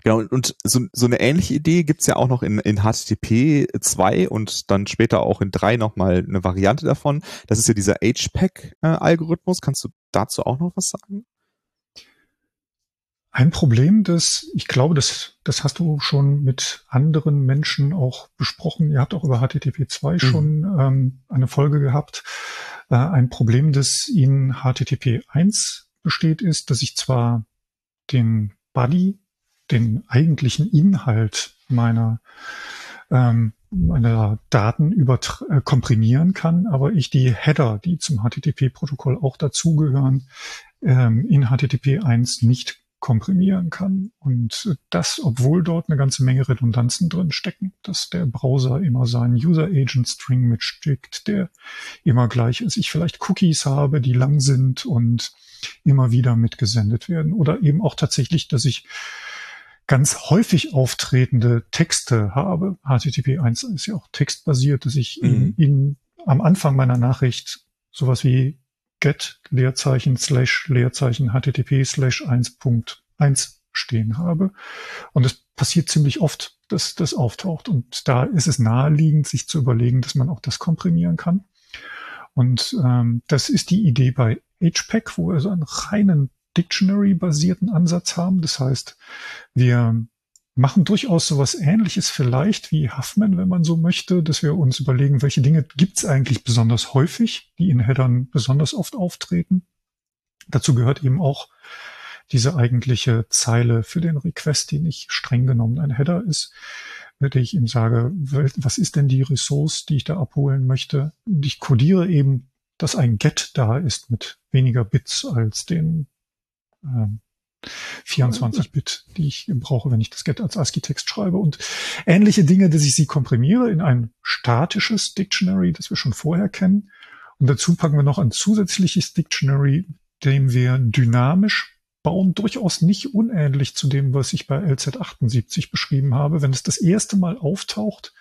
Genau, und so, so eine ähnliche Idee gibt's ja auch noch in, in HTTP 2 und dann später auch in 3 nochmal eine Variante davon. Das ist ja dieser HPAC-Algorithmus. Kannst du dazu auch noch was sagen? Ein Problem, das, ich glaube, das, das hast du schon mit anderen Menschen auch besprochen. Ihr habt auch über HTTP 2 mhm. schon ähm, eine Folge gehabt. Äh, ein Problem, das in HTTP 1 besteht, ist, dass ich zwar den Body, den eigentlichen Inhalt meiner ähm, meiner Daten über äh, komprimieren kann, aber ich die Header, die zum HTTP-Protokoll auch dazugehören, ähm, in HTTP 1 nicht komprimieren kann. Und das, obwohl dort eine ganze Menge Redundanzen drin stecken, dass der Browser immer seinen User Agent String mitsteckt, der immer gleich ist. Ich vielleicht Cookies habe, die lang sind und immer wieder mitgesendet werden. Oder eben auch tatsächlich, dass ich ganz häufig auftretende Texte habe. HTTP 1 ist ja auch textbasiert, dass ich mhm. in, in, am Anfang meiner Nachricht sowas wie get Leerzeichen slash Leerzeichen http slash 1.1 stehen habe. Und es passiert ziemlich oft, dass das auftaucht. Und da ist es naheliegend, sich zu überlegen, dass man auch das komprimieren kann. Und ähm, das ist die Idee bei HPAC, wo wir so einen reinen Dictionary-basierten Ansatz haben. Das heißt, wir machen durchaus sowas ähnliches vielleicht wie Huffman, wenn man so möchte, dass wir uns überlegen, welche Dinge gibt's eigentlich besonders häufig, die in Headern besonders oft auftreten. Dazu gehört eben auch diese eigentliche Zeile für den Request, die nicht streng genommen ein Header ist, mit der ich ihm sage, was ist denn die Ressource, die ich da abholen möchte? Und ich codiere eben, dass ein Get da ist mit weniger Bits als den ähm, 24-Bit, die ich brauche, wenn ich das Get als ASCII-Text schreibe und ähnliche Dinge, dass ich sie komprimiere in ein statisches Dictionary, das wir schon vorher kennen. Und dazu packen wir noch ein zusätzliches Dictionary, dem wir dynamisch bauen, durchaus nicht unähnlich zu dem, was ich bei LZ78 beschrieben habe. Wenn es das erste Mal auftaucht,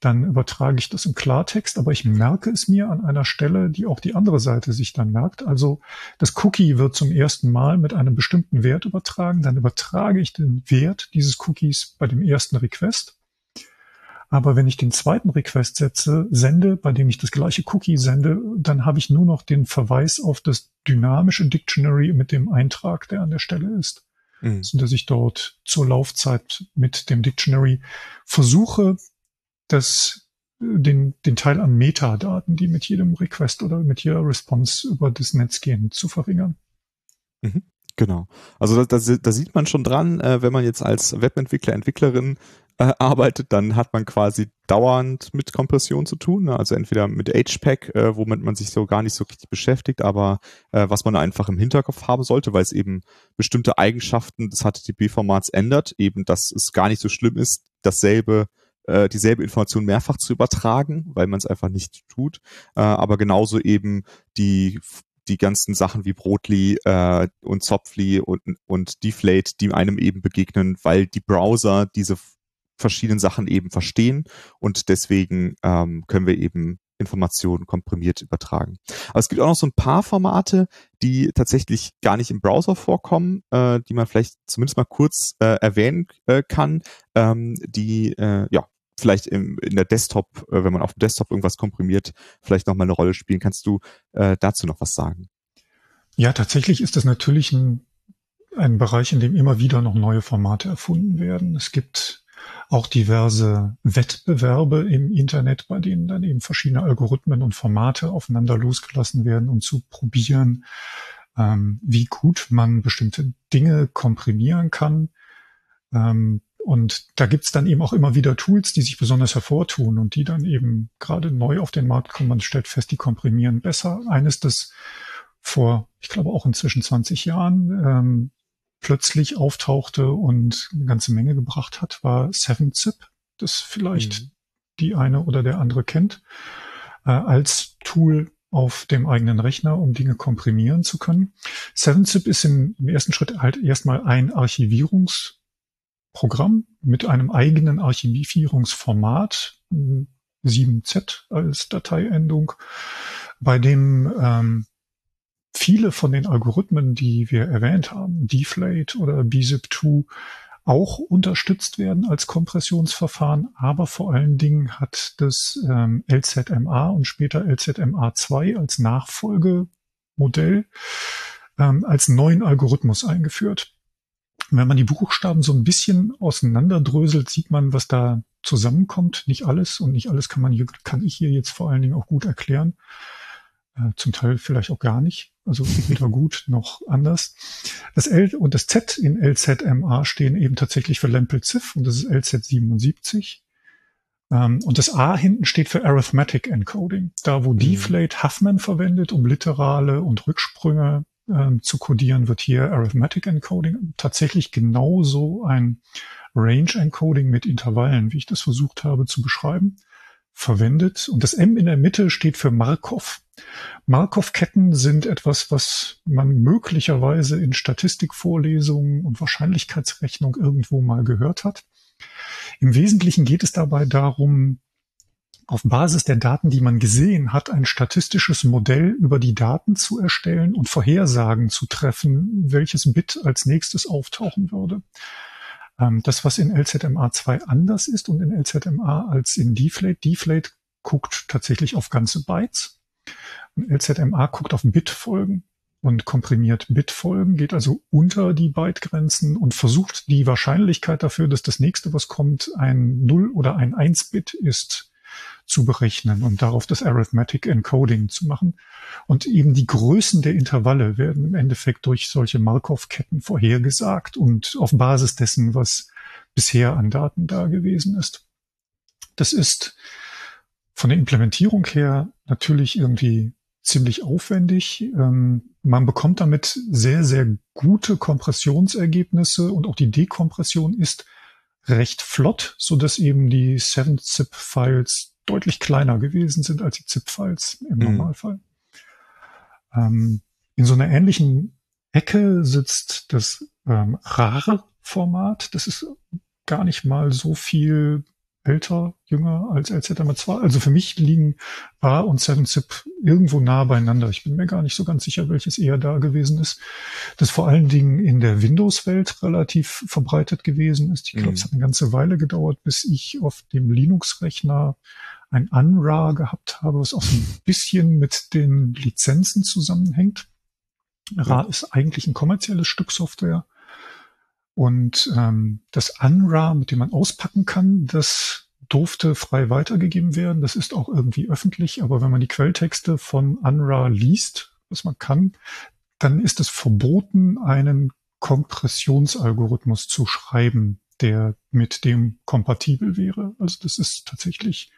dann übertrage ich das im Klartext, aber ich merke es mir an einer Stelle, die auch die andere Seite sich dann merkt. Also das Cookie wird zum ersten Mal mit einem bestimmten Wert übertragen, dann übertrage ich den Wert dieses Cookies bei dem ersten Request. Aber wenn ich den zweiten Request setze, sende, bei dem ich das gleiche Cookie sende, dann habe ich nur noch den Verweis auf das dynamische Dictionary mit dem Eintrag, der an der Stelle ist. Mhm. So dass ich dort zur Laufzeit mit dem Dictionary versuche, das, den, den Teil an Metadaten, die mit jedem Request oder mit jeder Response über das Netz gehen, zu verringern. Mhm. Genau. Also da, da, da sieht man schon dran, äh, wenn man jetzt als Webentwickler, Entwicklerin äh, arbeitet, dann hat man quasi dauernd mit Kompression zu tun. Ne? Also entweder mit HPAC, äh, womit man sich so gar nicht so richtig beschäftigt, aber äh, was man einfach im Hinterkopf haben sollte, weil es eben bestimmte Eigenschaften des HTTP-Formats ändert, eben dass es gar nicht so schlimm ist, dasselbe äh, dieselbe Information mehrfach zu übertragen, weil man es einfach nicht tut. Äh, aber genauso eben die die ganzen Sachen wie Brotli äh, und Zopfli und, und Deflate, die einem eben begegnen, weil die Browser diese verschiedenen Sachen eben verstehen und deswegen ähm, können wir eben Informationen komprimiert übertragen. Aber es gibt auch noch so ein paar Formate, die tatsächlich gar nicht im Browser vorkommen, äh, die man vielleicht zumindest mal kurz äh, erwähnen äh, kann, ähm, die äh, ja vielleicht im, in der Desktop, äh, wenn man auf dem Desktop irgendwas komprimiert, vielleicht nochmal eine Rolle spielen. Kannst du äh, dazu noch was sagen? Ja, tatsächlich ist das natürlich ein, ein Bereich, in dem immer wieder noch neue Formate erfunden werden. Es gibt auch diverse Wettbewerbe im Internet, bei denen dann eben verschiedene Algorithmen und Formate aufeinander losgelassen werden, um zu probieren, ähm, wie gut man bestimmte Dinge komprimieren kann. Ähm, und da gibt's dann eben auch immer wieder Tools, die sich besonders hervortun und die dann eben gerade neu auf den Markt kommen. Man stellt fest, die komprimieren besser. Eines, das vor, ich glaube auch inzwischen 20 Jahren ähm, plötzlich auftauchte und eine ganze Menge gebracht hat, war 7-Zip, das vielleicht mhm. die eine oder der andere kennt, äh, als Tool auf dem eigenen Rechner, um Dinge komprimieren zu können. 7-Zip ist im, im ersten Schritt halt erstmal ein Archivierungsprogramm mit einem eigenen Archivierungsformat, 7Z als Dateiendung, bei dem ähm, viele von den Algorithmen, die wir erwähnt haben, Deflate oder BZIP2, auch unterstützt werden als Kompressionsverfahren, aber vor allen Dingen hat das ähm, LZMA und später LZMA2 als Nachfolgemodell ähm, als neuen Algorithmus eingeführt. Wenn man die Buchstaben so ein bisschen auseinanderdröselt, sieht man, was da zusammenkommt. Nicht alles und nicht alles kann man hier, kann ich hier jetzt vor allen Dingen auch gut erklären. Äh, zum Teil vielleicht auch gar nicht. Also weder gut noch anders. Das L und das Z in LZMA stehen eben tatsächlich für Lempel-Ziff und das ist LZ77. Ähm, und das A hinten steht für Arithmetic Encoding. Da, wo mhm. Deflate Huffman verwendet, um Literale und Rücksprünge ähm, zu codieren, wird hier Arithmetic Encoding tatsächlich genauso ein Range Encoding mit Intervallen, wie ich das versucht habe zu beschreiben verwendet. Und das M in der Mitte steht für Markov. Markov-Ketten sind etwas, was man möglicherweise in Statistikvorlesungen und Wahrscheinlichkeitsrechnung irgendwo mal gehört hat. Im Wesentlichen geht es dabei darum, auf Basis der Daten, die man gesehen hat, ein statistisches Modell über die Daten zu erstellen und Vorhersagen zu treffen, welches Bit als nächstes auftauchen würde. Ähm, das, was in LZMA 2 anders ist und in LZMA als in Deflate, Deflate guckt tatsächlich auf ganze Bytes. Und LZMA guckt auf Bitfolgen und komprimiert Bitfolgen, geht also unter die Bytegrenzen und versucht die Wahrscheinlichkeit dafür, dass das nächste, was kommt, ein 0 oder ein 1-Bit ist, zu berechnen und darauf das Arithmetic Encoding zu machen. Und eben die Größen der Intervalle werden im Endeffekt durch solche Markov-Ketten vorhergesagt und auf Basis dessen, was bisher an Daten da gewesen ist. Das ist von der Implementierung her natürlich irgendwie ziemlich aufwendig. Ähm, man bekommt damit sehr, sehr gute Kompressionsergebnisse und auch die Dekompression ist recht flott, so dass eben die 7-Zip-Files deutlich kleiner gewesen sind als die ZIP-Files im mhm. Normalfall. Ähm, in so einer ähnlichen Ecke sitzt das ähm, RAR-Format. Das ist gar nicht mal so viel älter, jünger als LZMA2. Also für mich liegen RAR und 7-Zip irgendwo nah beieinander. Ich bin mir gar nicht so ganz sicher, welches eher da gewesen ist. Das vor allen Dingen in der Windows-Welt relativ verbreitet gewesen ist. Ich glaube, mhm. es hat eine ganze Weile gedauert, bis ich auf dem Linux-Rechner ein Unra gehabt habe, was auch so ein bisschen mit den Lizenzen zusammenhängt. Ra ist eigentlich ein kommerzielles Stück Software. Und ähm, das Unra, mit dem man auspacken kann, das durfte frei weitergegeben werden. Das ist auch irgendwie öffentlich, aber wenn man die Quelltexte von Unra liest, was man kann, dann ist es verboten, einen Kompressionsalgorithmus zu schreiben, der mit dem kompatibel wäre. Also das ist tatsächlich,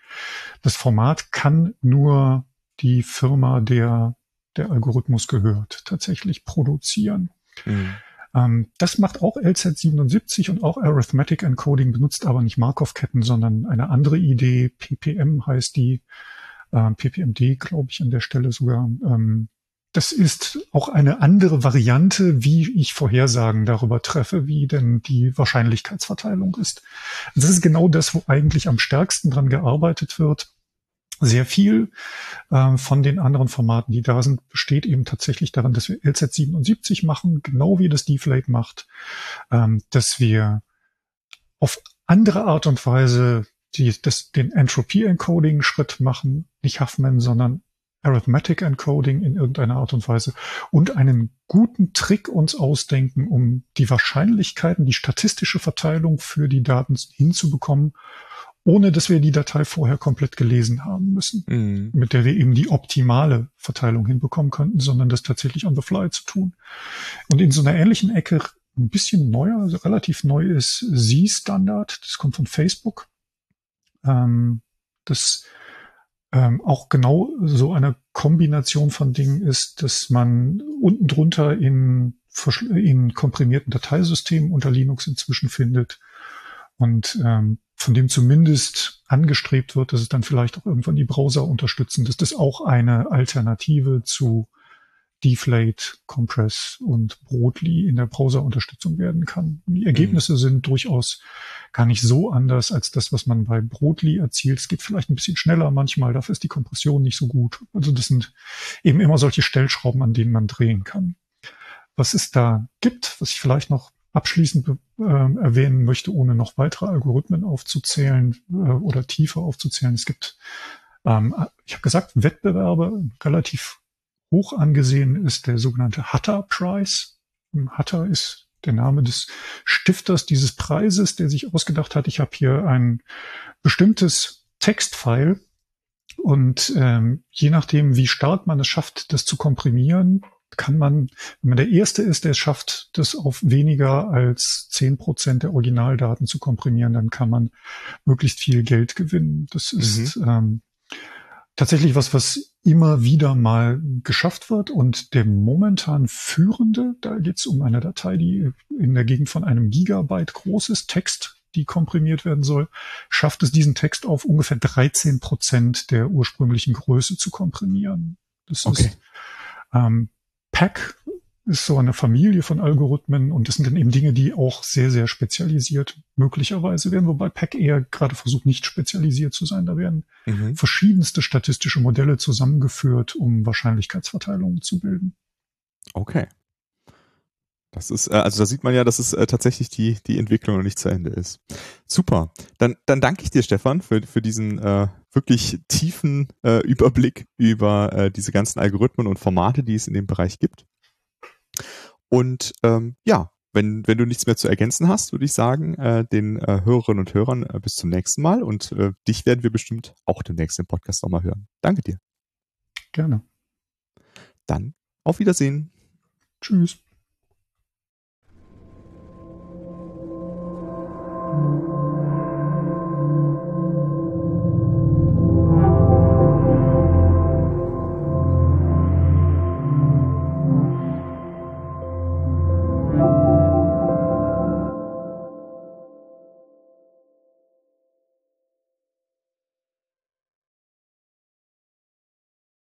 das Format kann nur die Firma, der der Algorithmus gehört, tatsächlich produzieren. Mhm. Ähm, das macht auch LZ77 und auch Arithmetic Encoding, benutzt aber nicht Markov-Ketten, sondern eine andere Idee. PPM heißt die, äh, PPMD, glaube ich, an der Stelle sogar. Ähm, das ist auch eine andere Variante, wie ich Vorhersagen darüber treffe, wie denn die Wahrscheinlichkeitsverteilung ist. Das ist genau das, wo eigentlich am stärksten dran gearbeitet wird sehr viel äh, von den anderen Formaten, die da sind, besteht eben tatsächlich darin, dass wir LZ77 machen, genau wie das Deflate macht, ähm, dass wir auf andere Art und Weise die, das, den Entropy-Encoding-Schritt machen, nicht Huffman, sondern Arithmetic Encoding in irgendeiner Art und Weise und einen guten Trick uns ausdenken, um die Wahrscheinlichkeiten, die statistische Verteilung für die Daten hinzubekommen, ohne dass wir die Datei vorher komplett gelesen haben müssen, mhm. mit der wir eben die optimale Verteilung hinbekommen könnten, sondern das tatsächlich on the fly zu tun. Und in so einer ähnlichen Ecke, ein bisschen neuer, also relativ neu ist Z-Standard, das kommt von Facebook. Ähm, das ähm, auch genau so eine Kombination von Dingen ist, dass man unten drunter in, in komprimierten Dateisystemen unter Linux inzwischen findet. Und ähm, von dem zumindest angestrebt wird, dass es dann vielleicht auch irgendwann die Browser unterstützen, dass das auch eine Alternative zu Deflate, Compress und Brotli in der Browser-Unterstützung werden kann. Die Ergebnisse mhm. sind durchaus gar nicht so anders als das, was man bei Brotli erzielt. Es geht vielleicht ein bisschen schneller manchmal, dafür ist die Kompression nicht so gut. Also das sind eben immer solche Stellschrauben, an denen man drehen kann. Was es da gibt, was ich vielleicht noch abschließend äh, erwähnen möchte, ohne noch weitere Algorithmen aufzuzählen äh, oder tiefer aufzuzählen. Es gibt, ähm, ich habe gesagt, Wettbewerbe, relativ hoch angesehen ist der sogenannte Hutter Prize. Hutter ist der Name des Stifters dieses Preises, der sich ausgedacht hat, ich habe hier ein bestimmtes Textfile und ähm, je nachdem, wie stark man es schafft, das zu komprimieren, kann man, wenn man der Erste ist, der es schafft, das auf weniger als zehn Prozent der Originaldaten zu komprimieren, dann kann man möglichst viel Geld gewinnen. Das mhm. ist ähm, tatsächlich was, was immer wieder mal geschafft wird. Und der momentan führende, da geht es um eine Datei, die in der Gegend von einem Gigabyte groß ist, Text, die komprimiert werden soll, schafft es diesen Text auf ungefähr 13 Prozent der ursprünglichen Größe zu komprimieren. Das okay. ist ähm, Pack ist so eine Familie von Algorithmen und das sind dann eben Dinge, die auch sehr, sehr spezialisiert möglicherweise werden, wobei Pack eher gerade versucht, nicht spezialisiert zu sein. Da werden mhm. verschiedenste statistische Modelle zusammengeführt, um Wahrscheinlichkeitsverteilungen zu bilden. Okay. Das ist, äh, also da sieht man ja, dass es äh, tatsächlich die, die Entwicklung noch nicht zu Ende ist. Super. Dann, dann danke ich dir, Stefan, für, für diesen äh, wirklich tiefen äh, Überblick über äh, diese ganzen Algorithmen und Formate, die es in dem Bereich gibt. Und ähm, ja, wenn, wenn du nichts mehr zu ergänzen hast, würde ich sagen, äh, den äh, Hörerinnen und Hörern äh, bis zum nächsten Mal und äh, dich werden wir bestimmt auch demnächst im Podcast nochmal hören. Danke dir. Gerne. Dann auf Wiedersehen. Tschüss.